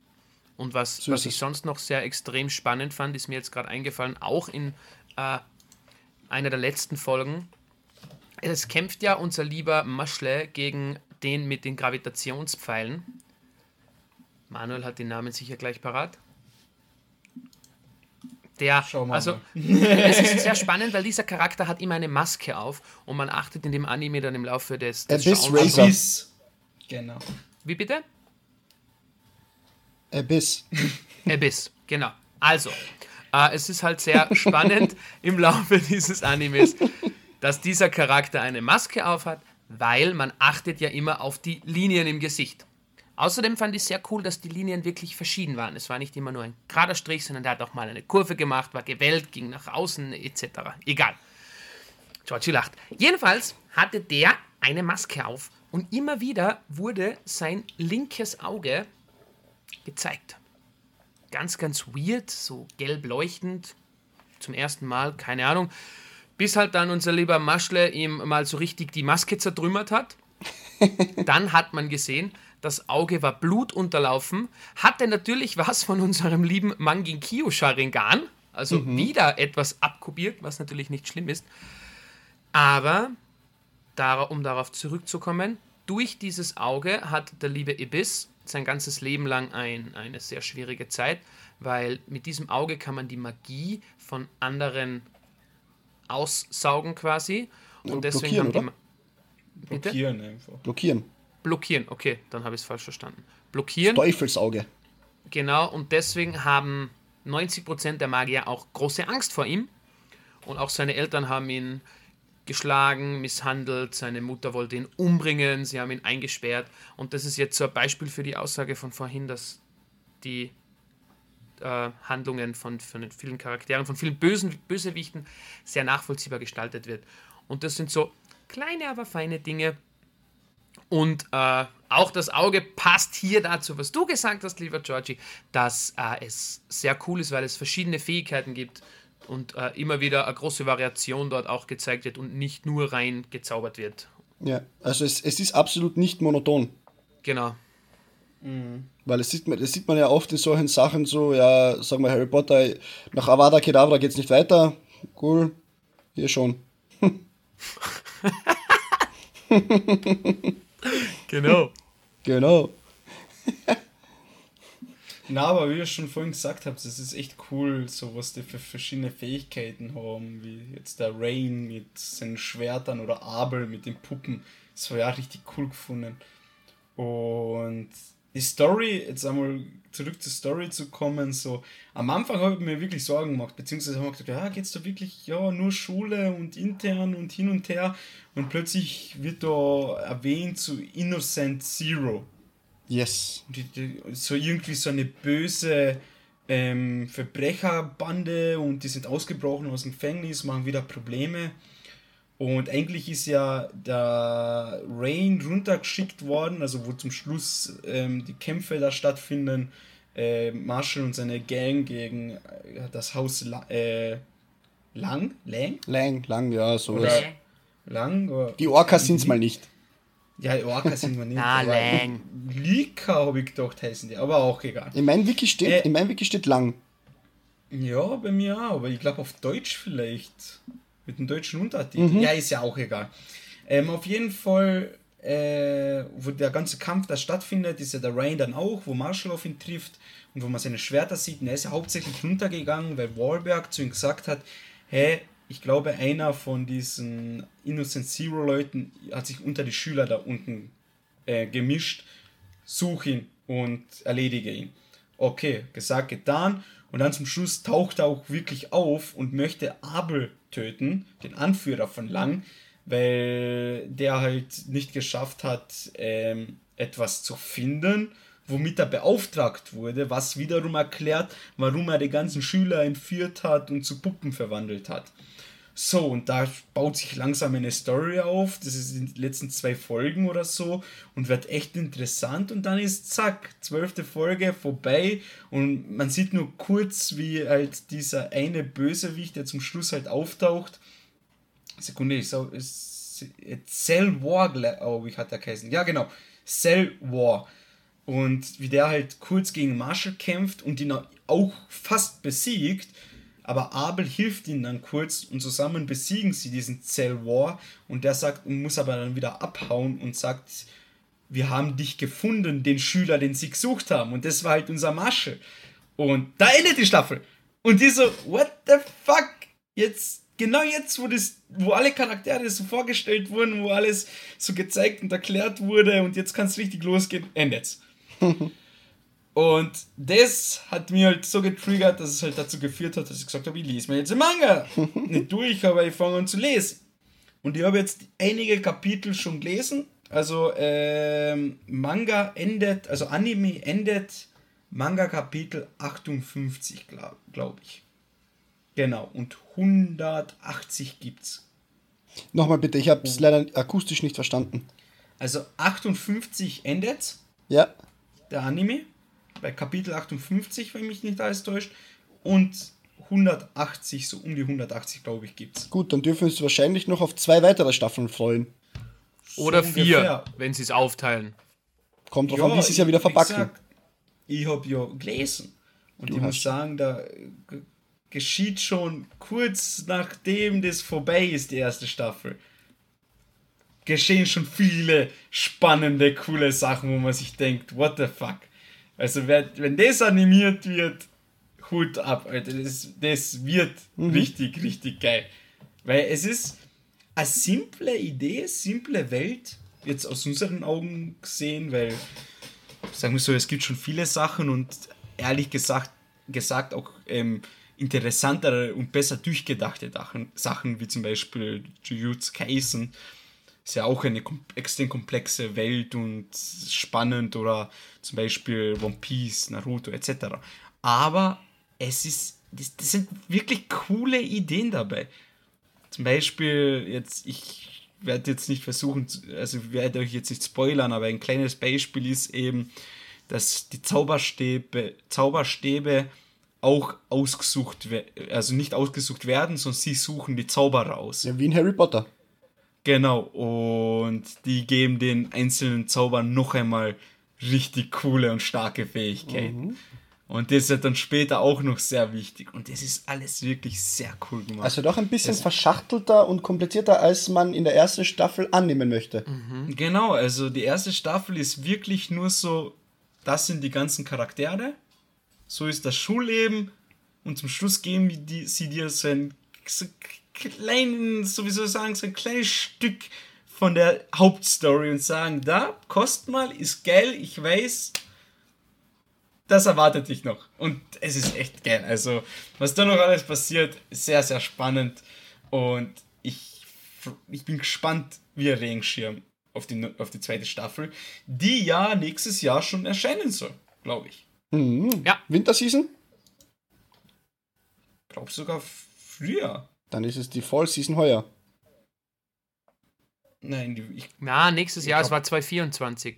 Und was, so was ich sonst noch sehr extrem spannend fand, ist mir jetzt gerade eingefallen, auch in äh, einer der letzten Folgen. Es kämpft ja unser lieber Maschle gegen den mit den Gravitationspfeilen. Manuel hat den Namen sicher gleich parat. Der, also, es ist sehr spannend, weil dieser Charakter hat immer eine Maske auf und man achtet in dem Anime dann im Laufe des, des
Abyss. Abyss.
Genau. Wie bitte?
Abyss.
Abyss, genau. Also, äh, es ist halt sehr spannend im Laufe dieses Animes, dass dieser Charakter eine Maske aufhat, weil man achtet ja immer auf die Linien im Gesicht. Außerdem fand ich sehr cool, dass die Linien wirklich verschieden waren. Es war nicht immer nur ein gerader Strich, sondern der hat auch mal eine Kurve gemacht, war gewellt, ging nach außen etc. Egal. Georgie lacht. Jedenfalls hatte der eine Maske auf und immer wieder wurde sein linkes Auge gezeigt. Ganz, ganz weird, so gelb leuchtend. Zum ersten Mal, keine Ahnung. Bis halt dann unser lieber Maschle ihm mal so richtig die Maske zertrümmert hat. Dann hat man gesehen, das Auge war blutunterlaufen, hatte natürlich was von unserem lieben Manginkyo Sharingan, also mhm. wieder etwas abkopiert, was natürlich nicht schlimm ist. Aber, um darauf zurückzukommen, durch dieses Auge hat der liebe Ibis sein ganzes Leben lang ein, eine sehr schwierige Zeit, weil mit diesem Auge kann man die Magie von anderen aussaugen quasi. Und deswegen haben die.
Bitte? Blockieren einfach. Blockieren.
Blockieren, okay, dann habe ich es falsch verstanden. Blockieren.
Das Teufelsauge.
Genau, und deswegen haben 90% der Magier auch große Angst vor ihm. Und auch seine Eltern haben ihn geschlagen, misshandelt, seine Mutter wollte ihn umbringen, sie haben ihn eingesperrt. Und das ist jetzt so ein Beispiel für die Aussage von vorhin, dass die äh, Handlungen von, von vielen Charakteren, von vielen bösen Bösewichten sehr nachvollziehbar gestaltet wird. Und das sind so kleine, aber feine Dinge, und äh, auch das Auge passt hier dazu, was du gesagt hast, lieber Georgie, dass äh, es sehr cool ist, weil es verschiedene Fähigkeiten gibt und äh, immer wieder eine große Variation dort auch gezeigt wird und nicht nur rein gezaubert wird.
Ja, also es, es ist absolut nicht monoton.
Genau.
Mhm. Weil das sieht, man, das sieht man ja oft in solchen Sachen so, ja, sagen wir Harry Potter, nach Avada Kedavra geht es nicht weiter. Cool, hier schon.
genau.
Genau.
Na, aber wie ihr schon vorhin gesagt habt, es ist echt cool, so was die für verschiedene Fähigkeiten haben, wie jetzt der Rain mit seinen Schwertern oder Abel mit den Puppen. Das war ja richtig cool gefunden. Und die Story, jetzt einmal zurück zur Story zu kommen, so am Anfang habe ich mir wirklich Sorgen gemacht, beziehungsweise habe ich gedacht, ja, geht's da wirklich, ja, nur Schule und intern und hin und her und plötzlich wird da erwähnt so Innocent Zero.
Yes.
Die, die, so irgendwie so eine böse ähm, Verbrecherbande und die sind ausgebrochen aus dem Gefängnis, machen wieder Probleme. Und eigentlich ist ja der Rain runtergeschickt worden, also wo zum Schluss ähm, die Kämpfe da stattfinden. Äh, Marshall und seine Gang gegen äh, das Haus La äh, Lang? Lang?
Lang, lang, ja, so
Oder Lang? Oder
Die Orcas sind's mal nicht.
Ja, Orcas sind wir nicht. Aber
Lang.
Lika habe ich gedacht, heißen die, aber auch egal.
In meinem Wiki steht,
Äh.
in meinem Wiki steht lang.
Ja, bei mir auch, aber ich glaube auf Deutsch vielleicht. Mit dem deutschen Untertitel. Ja, ist ja auch egal. Ähm, auf jeden Fall, äh, wo der ganze Kampf da stattfindet, ist ja der Rain dann auch, wo Marshall auf ihn trifft und wo man seine Schwerter sieht. Und er ist ja hauptsächlich runtergegangen, weil Wahlberg zu ihm gesagt hat, hey, ich glaube, einer von diesen Innocent Zero Leuten hat sich unter die Schüler da unten äh, gemischt. Such ihn und erledige ihn. Okay, gesagt, getan. Und dann zum Schluss taucht er auch wirklich auf und möchte Abel töten, den Anführer von Lang, weil der halt nicht geschafft hat, ähm, etwas zu finden, womit er beauftragt wurde, was wiederum erklärt, warum er die ganzen Schüler entführt hat und zu Puppen verwandelt hat. So, und da baut sich langsam eine Story auf. Das ist in den letzten zwei Folgen oder so und wird echt interessant. Und dann ist zack, zwölfte Folge vorbei und man sieht nur kurz, wie halt dieser eine Bösewicht, der zum Schluss halt auftaucht. Sekunde, ich sag, Cell War, glaube ich, hat er geheißen. Ja, genau. Cell War. Und wie der halt kurz gegen Marshall kämpft und ihn auch fast besiegt, aber Abel hilft ihnen dann kurz und zusammen besiegen sie diesen Cell War und der sagt, muss aber dann wieder abhauen und sagt, wir haben dich gefunden, den Schüler, den sie gesucht haben. Und das war halt unser Marshall. Und da endet die Staffel. Und die so, what the fuck? Jetzt, genau jetzt, wo das, wo alle Charaktere so vorgestellt wurden, wo alles so gezeigt und erklärt wurde und jetzt kann es richtig losgehen, endet's. Und das hat mir halt so getriggert, dass es halt dazu geführt hat, dass ich gesagt habe, ich lese mir jetzt einen Manga. Nicht durch, aber ich fange an zu lesen. Und ich habe jetzt einige Kapitel schon gelesen. Also ähm, Manga endet, also Anime endet Manga Kapitel 58, glaube glaub ich. Genau, und 180 gibt's.
Nochmal bitte, ich habe es leider akustisch nicht verstanden.
Also 58 endet
Ja,
der Anime, bei Kapitel 58, wenn mich nicht alles täuscht, und 180, so um die 180, glaube ich, gibt's.
gut, dann dürfen wir uns wahrscheinlich noch auf zwei weitere Staffeln freuen.
Oder
So
vier,
ungefähr.
wenn sie es aufteilen.
Kommt drauf an, wie sie es ja
ich-
wieder
wie
verpacken.
gesagt, ich habe ja gelesen. Und
Du
ich muss sagen, da g- geschieht schon kurz nachdem das vorbei ist, die erste Staffel, geschehen schon viele spannende, coole Sachen, wo man sich denkt, what the fuck. Also wer, wenn das animiert wird, Hut ab, Alter. Das, das wird richtig, richtig geil. Weil es ist eine simple Idee, simple Welt, jetzt aus unseren Augen gesehen, weil, sagen wir so, es gibt schon viele Sachen und ehrlich gesagt, gesagt auch ähm, interessantere und besser durchgedachte Sachen, Sachen wie zum Beispiel Jujutsu Kaisen. Ist ja auch eine extrem komplexe Welt und spannend oder zum Beispiel One Piece, Naruto etc. Aber es ist, das, das sind wirklich coole Ideen dabei. Zum Beispiel, jetzt, ich werde jetzt nicht versuchen, also werde euch jetzt nicht spoilern, aber ein kleines Beispiel ist eben, dass die Zauberstäbe, Zauberstäbe auch ausgesucht werden, also nicht ausgesucht werden, sondern sie suchen die Zauberer aus.
Ja, wie in Harry Potter.
Genau, und die geben den einzelnen Zaubern noch einmal richtig coole und starke Fähigkeiten. Und das ist dann später auch noch sehr wichtig. Und das ist alles wirklich sehr cool gemacht.
Also doch ein bisschen verschachtelter und komplizierter, als man in der ersten Staffel annehmen möchte.
Genau, also die erste Staffel ist wirklich nur so, das sind die ganzen Charaktere, so ist das Schulleben und zum Schluss geben die, sie dir so ein kleinen, sowieso sagen, so ein kleines Stück von der Hauptstory und sagen, da, kost mal, ist geil, ich weiß, das erwartet dich noch. Und es ist echt geil. Also, was da noch alles passiert, sehr, sehr spannend. Und ich, ich bin gespannt wie ein Regenschirm auf die, auf die zweite Staffel, die ja nächstes Jahr schon erscheinen soll, glaube ich.
Mhm. Ja. Winterseason?
Glaub sogar früher.
Dann ist es die Fall Season heuer.
Nein, ich. Na, nächstes Jahr, glaub, es war 2024.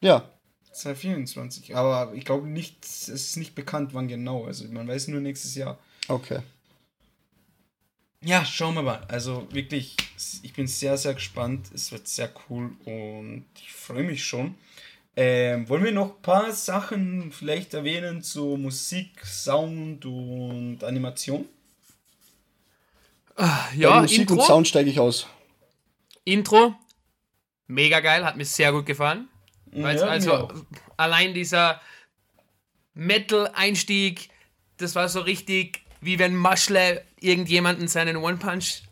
Ja.
2024. Aber ich glaube nicht, es ist nicht bekannt, wann genau. Also man weiß nur nächstes Jahr.
Okay.
Ja, schauen wir mal. Also wirklich, ich bin sehr, sehr gespannt. Es wird sehr cool und ich freue mich schon. Ähm, wollen wir noch ein paar Sachen vielleicht erwähnen zu Musik, Sound und Animation?
Ja, Bei Musik Intro, und Sound steige ich aus.
Intro, mega geil, hat mir sehr gut gefallen. Ja, also allein dieser Metal-Einstieg, das war so richtig, wie wenn Maschle irgendjemanden seinen One-Punch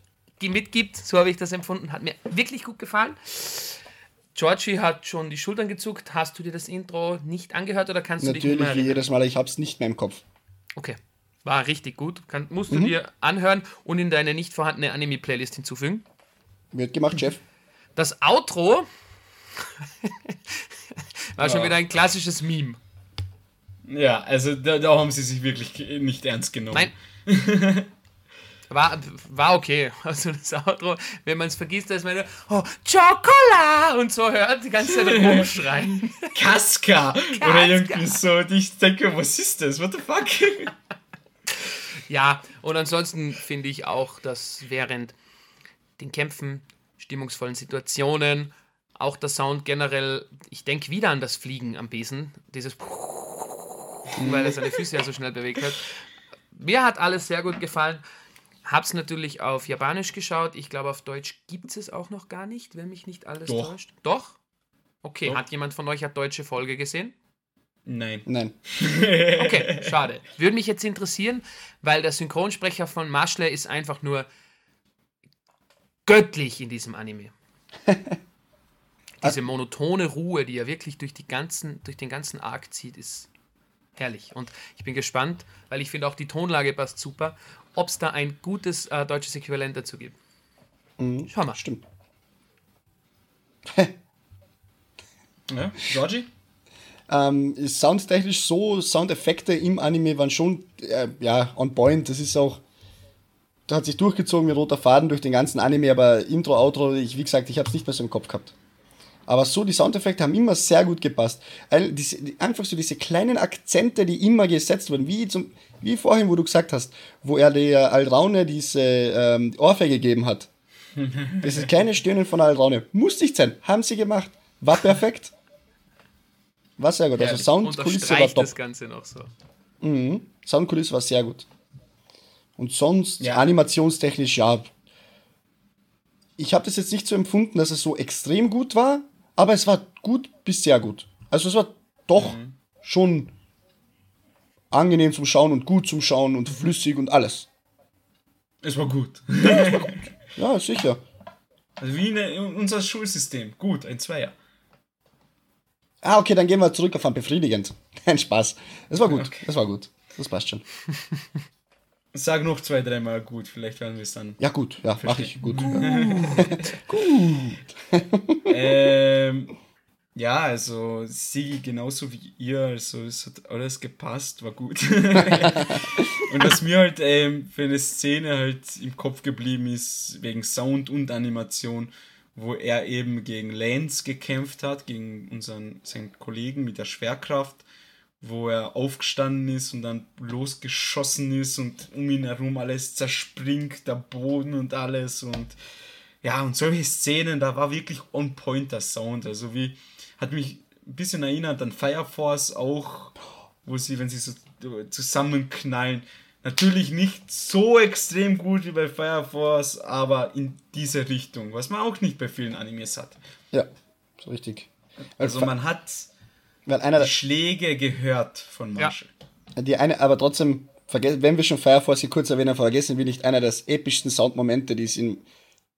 mitgibt. So habe ich das empfunden. Hat mir wirklich gut gefallen. Georgie hat schon die Schultern gezuckt. Hast du dir das Intro nicht angehört oder kannst
Natürlich, du dich Natürlich, jedes Mal. Ich habe es nicht mehr im Kopf.
Okay. War richtig gut. Kann, musst du mhm. dir anhören und in deine nicht vorhandene Anime-Playlist hinzufügen.
Wird gemacht, Chef.
Das Outro war ja. schon wieder ein klassisches Meme.
Ja, also da, da, haben sie sich wirklich nicht ernst genommen.
Nein. War, war okay. Also das Outro, wenn man es vergisst, dass man nur, oh, Chocola und so hört, die ganze Zeit rumschreien.
Kaska. Kaska. Oder irgendwie so. Und ich denke, was ist das? What the fuck?
Ja, und ansonsten finde ich auch, dass während den Kämpfen, stimmungsvollen Situationen, auch der Sound generell, ich denke wieder an das Fliegen am Besen, dieses weil er seine Füße ja so schnell bewegt hat. Mir hat alles sehr gut gefallen. Hab's natürlich auf Japanisch geschaut. Ich glaube, auf Deutsch gibt es auch noch gar nicht, wenn mich nicht alles Doch. täuscht. Doch? Okay, Doch. hat jemand von euch eine deutsche Folge gesehen?
Nein.
Nein.
Okay, schade. Würde mich jetzt interessieren, weil der Synchronsprecher von Maschle ist einfach nur göttlich in diesem Anime. Diese monotone Ruhe, die er wirklich durch, die ganzen, durch den ganzen Arc zieht, ist herrlich. Und ich bin gespannt, weil ich finde auch die Tonlage passt super, ob es da ein gutes äh, deutsches Äquivalent dazu gibt.
Mhm, Schau mal. Stimmt.
ja, Georgie?
Ähm, soundtechnisch so, Soundeffekte im Anime waren schon äh, ja, on point. Das ist auch, da hat sich durchgezogen wie roter Faden durch den ganzen Anime, aber Intro, Outro, ich, wie gesagt, ich habe es nicht mehr so im Kopf gehabt. Aber so, die Soundeffekte haben immer sehr gut gepasst. einfach so diese kleinen Akzente, die immer gesetzt wurden, wie, zum, wie vorhin, wo du gesagt hast, wo er der Alraune diese ähm, Ohrfeige gegeben hat. Dieses kleine Stöhnen von Alraune. Muss nicht sein. Haben sie gemacht. War perfekt. War sehr gut. Also Soundkulisse war top.
das Ganze noch so.
Mhm. Soundkulisse war sehr gut. Und sonst, ja. animationstechnisch, ja. Ich habe das jetzt nicht so empfunden, dass es so extrem gut war, aber es war gut bis sehr gut. Also es war doch mhm. schon angenehm zum Schauen und gut zum Schauen und flüssig und alles.
Es war gut.
Ja, es war gut. ja sicher.
Also wie in unser Schulsystem. Gut, ein Zweier.
Ah, okay, dann gehen wir zurück auf ein befriedigend. Ein Spaß. Es war gut. Okay. Es war gut. Das passt schon.
Sag noch zwei, dreimal gut, vielleicht werden wir es dann.
Ja, gut, ja, mach ich gut. Gut.
gut. ähm, ja, also sie genauso wie ihr, also es hat alles gepasst, war gut. und was mir halt ähm, für eine Szene halt im Kopf geblieben ist, wegen Sound und Animation, wo er eben gegen Lance gekämpft hat, gegen unseren seinen Kollegen mit der Schwerkraft wo er aufgestanden ist und dann losgeschossen ist und um ihn herum alles zerspringt, der Boden und alles und ja, und solche Szenen, da war wirklich on point der Sound, also wie, hat mich ein bisschen erinnert an Fire Force auch, wo sie, wenn sie so zusammenknallen, natürlich nicht so extrem gut wie bei Fire Force, aber in diese Richtung, was man auch nicht bei vielen Animes hat.
Ja, so richtig.
Also man hat weil einer die Schläge gehört von Marshall.
Ja. Die eine, aber trotzdem, wenn wir schon Fire Force hier kurz erwähnen, vergessen wir nicht, einer der epischsten Soundmomente, die es in,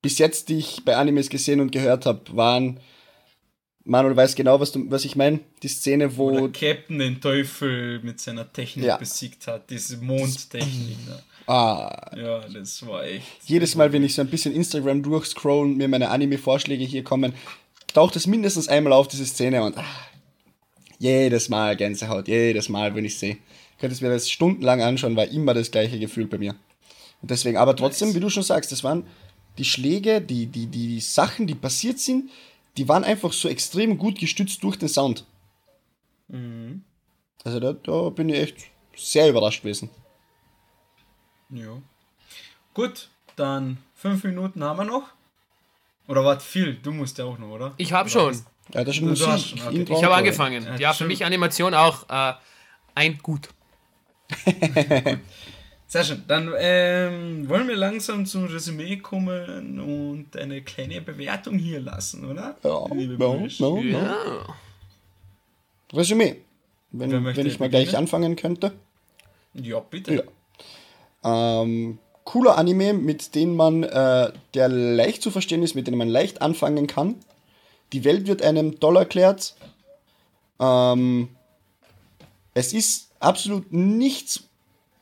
bis jetzt, die ich bei Animes gesehen und gehört habe, waren Manuel weiß genau, was, du, was ich meine. Die Szene, wo.
Oder Captain den Teufel mit seiner Technik
Ja.
besiegt hat, diese Mondtechnik. Ne?
Ah,
Ja, das war echt.
jedes Mal, wenn ich so ein bisschen Instagram durchscroll und mir meine Anime-Vorschläge hier kommen, taucht es mindestens einmal auf, diese Szene und ah, jedes Mal Gänsehaut, jedes Mal, wenn ich sehe. Ich könnte es mir das stundenlang anschauen, war immer das gleiche Gefühl bei mir. Und deswegen, aber trotzdem,
Nice.
wie du schon sagst, das waren die Schläge, die, die, die Sachen, die passiert sind, die waren einfach so extrem gut gestützt durch den Sound. Also da, da bin ich echt sehr überrascht gewesen.
Ja. Gut, dann fünf Minuten haben wir noch. Oder warte, viel? Du musst ja auch noch, oder?
Ich habe schon.
Ja, das ist Musik.
hast schon, okay.
Intro,
Ich habe angefangen.
Ja,
Ja, für mich Animation auch äh, ein Gut.
Sehr schön. Dann ähm, wollen wir langsam zum Resümee kommen und eine kleine Bewertung hier lassen, oder?
Ja,
Liebe
ja,
Brüsch.
ja. Resümee. Wenn, wenn ich mal gleich
beginnen?
anfangen könnte.
Ja, bitte.
Ja. Ähm, cooler Anime, mit dem man, äh, der leicht zu verstehen ist, mit dem man leicht anfangen kann. Die Welt wird einem toll erklärt. Ähm, es ist absolut nichts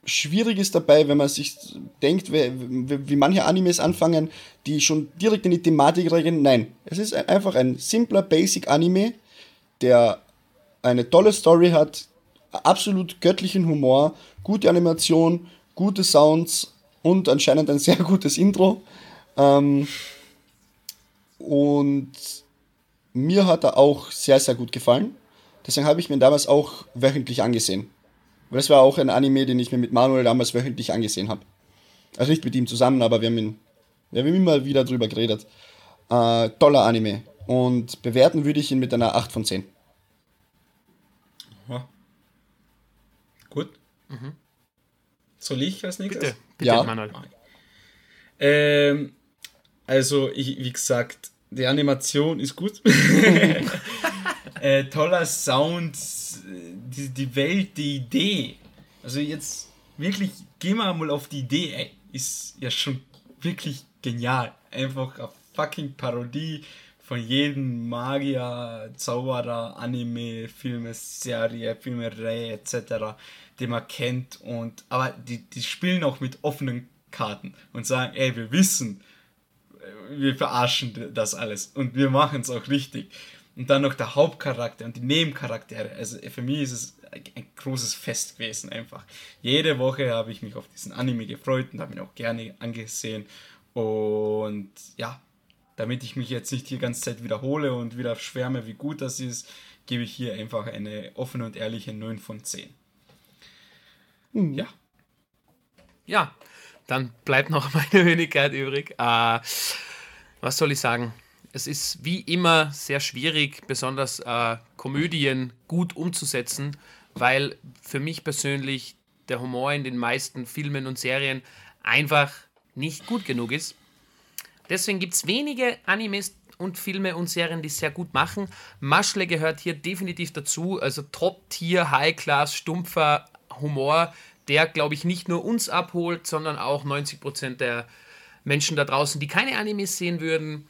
Schwieriges dabei, wenn man sich denkt, wie, wie manche Animes anfangen, die schon direkt in die Thematik reingehen. Nein, es ist ein- einfach ein simpler Basic-Anime, der eine tolle Story hat, absolut göttlichen Humor, gute Animation, gute Sounds und anscheinend ein sehr gutes Intro. Ähm, und mir hat er auch sehr, sehr gut gefallen. Deswegen habe ich mir damals auch wöchentlich angesehen. Weil das war auch ein Anime, den ich mir mit Manuel damals wöchentlich angesehen habe. Also nicht mit ihm zusammen, aber wir haben, ihn, wir haben immer wieder drüber geredet. Äh, toller Anime. Und bewerten würde ich ihn mit einer 8 von 10.
Aha. Gut. Soll ich als nächstes?
Bitte, bitte,
Ja.
Manuel.
Ähm, also, ich, wie gesagt, die Animation ist gut. äh, toller Sound, die, die Welt, die Idee. Also jetzt wirklich, geh mal mal auf die Idee, ey. Ist ja schon wirklich genial. Einfach eine fucking Parodie von jedem Magier, Zauberer, Anime, Filme, Serie, Filmerei etc., den man kennt. Und, aber die, die spielen auch mit offenen Karten und sagen, ey, wir wissen, wir verarschen das alles und wir machen es auch richtig. Und dann noch der Hauptcharakter und die Nebencharaktere. Also für mich ist es ein großes Fest gewesen einfach. Jede Woche habe ich mich auf diesen Anime gefreut und habe ihn auch gerne angesehen. Und ja, damit ich mich jetzt nicht die ganze Zeit wiederhole und wieder schwärme, wie gut das ist, gebe ich hier einfach eine offene und ehrliche 9 von 10. Ja,
Ja, dann bleibt noch meine Wenigkeit übrig. Äh, was soll ich sagen? Es ist wie immer sehr schwierig, besonders äh, Komödien gut umzusetzen, weil für mich persönlich der Humor in den meisten Filmen und Serien einfach nicht gut genug ist. Deswegen gibt es wenige Animes und Filme und Serien, die es sehr gut machen. Maschle gehört hier definitiv dazu. Also Top-Tier, High-Class, stumpfer Humor, der, glaube ich, nicht nur uns abholt, sondern auch 90% der Menschen da draußen, die keine Animes sehen würden.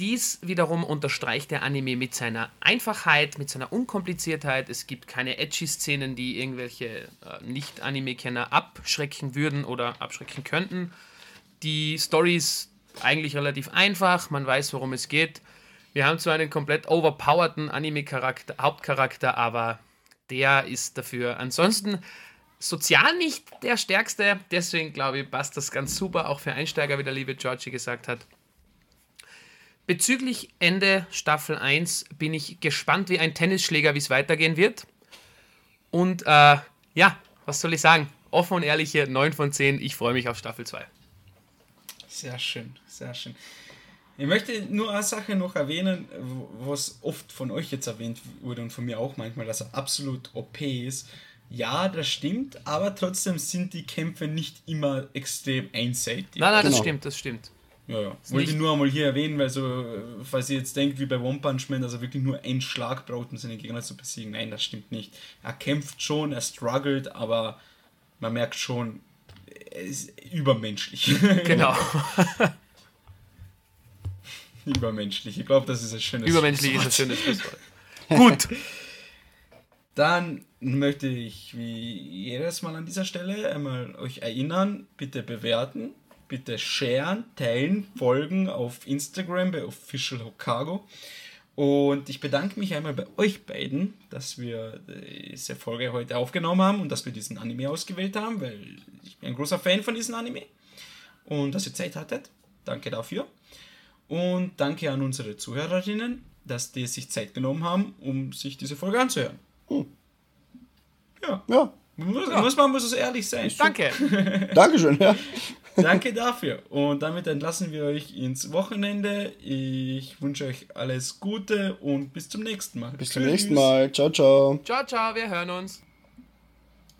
Dies wiederum unterstreicht der Anime mit seiner Einfachheit, mit seiner Unkompliziertheit. Es gibt keine edgy Szenen, die irgendwelche äh, Nicht-Anime-Kenner abschrecken würden oder abschrecken könnten. Die Story ist eigentlich relativ einfach, man weiß, worum es geht. Wir haben zwar einen komplett overpowerten Anime-Charakter, Hauptcharakter, aber der ist dafür ansonsten sozial nicht der stärkste. Deswegen glaube ich, passt das ganz super, auch für Einsteiger, wie der liebe Georgie gesagt hat. Bezüglich Ende Staffel 1 bin ich gespannt wie ein Tennisschläger, wie es weitergehen wird. Und äh, ja, was soll ich sagen? Offen und ehrliche 9 von 10. Ich freue mich auf Staffel 2.
Sehr schön, sehr schön. Ich möchte nur eine Sache noch erwähnen, was oft von euch jetzt erwähnt wurde und von mir auch manchmal, dass er absolut OP ist. Ja, das stimmt, aber trotzdem sind die Kämpfe nicht immer extrem einseitig.
Nein, nein, das
Genau.
stimmt, das stimmt.
Ja, ja. Wollte ich nur einmal hier erwähnen, weil so, äh, falls ihr jetzt denkt, wie bei One Punch Man, dass er wirklich nur einen Schlag braucht, um seine Gegner zu besiegen. Nein, das stimmt nicht. Er kämpft schon, er struggelt, aber man merkt schon, er ist übermenschlich.
Genau.
Übermenschlich. Ich glaube, das ist ein schönes
Übermenschlich ist ein schönes Schlusswort. Gut.
Dann möchte ich wie jedes Mal an dieser Stelle einmal euch erinnern, bitte bewerten, bitte sharen, teilen, folgen auf Instagram bei Official Hokago. Und ich bedanke mich einmal bei euch beiden, dass wir diese Folge heute aufgenommen haben und dass wir diesen Anime ausgewählt haben, weil ich bin ein großer Fan von diesem Anime. Und dass ihr Zeit hattet. Danke dafür. Und danke an unsere Zuhörerinnen, dass die sich Zeit genommen haben, um sich diese Folge anzuhören. Ja.
Ja,
Muss, muss man muss es ehrlich sein.
Danke.
Dankeschön, ja.
Danke dafür. Und damit entlassen wir euch ins Wochenende. Ich wünsche euch alles Gute und bis zum nächsten Mal.
Bis zum nächsten Mal. Ciao, ciao.
Ciao, ciao, wir hören uns.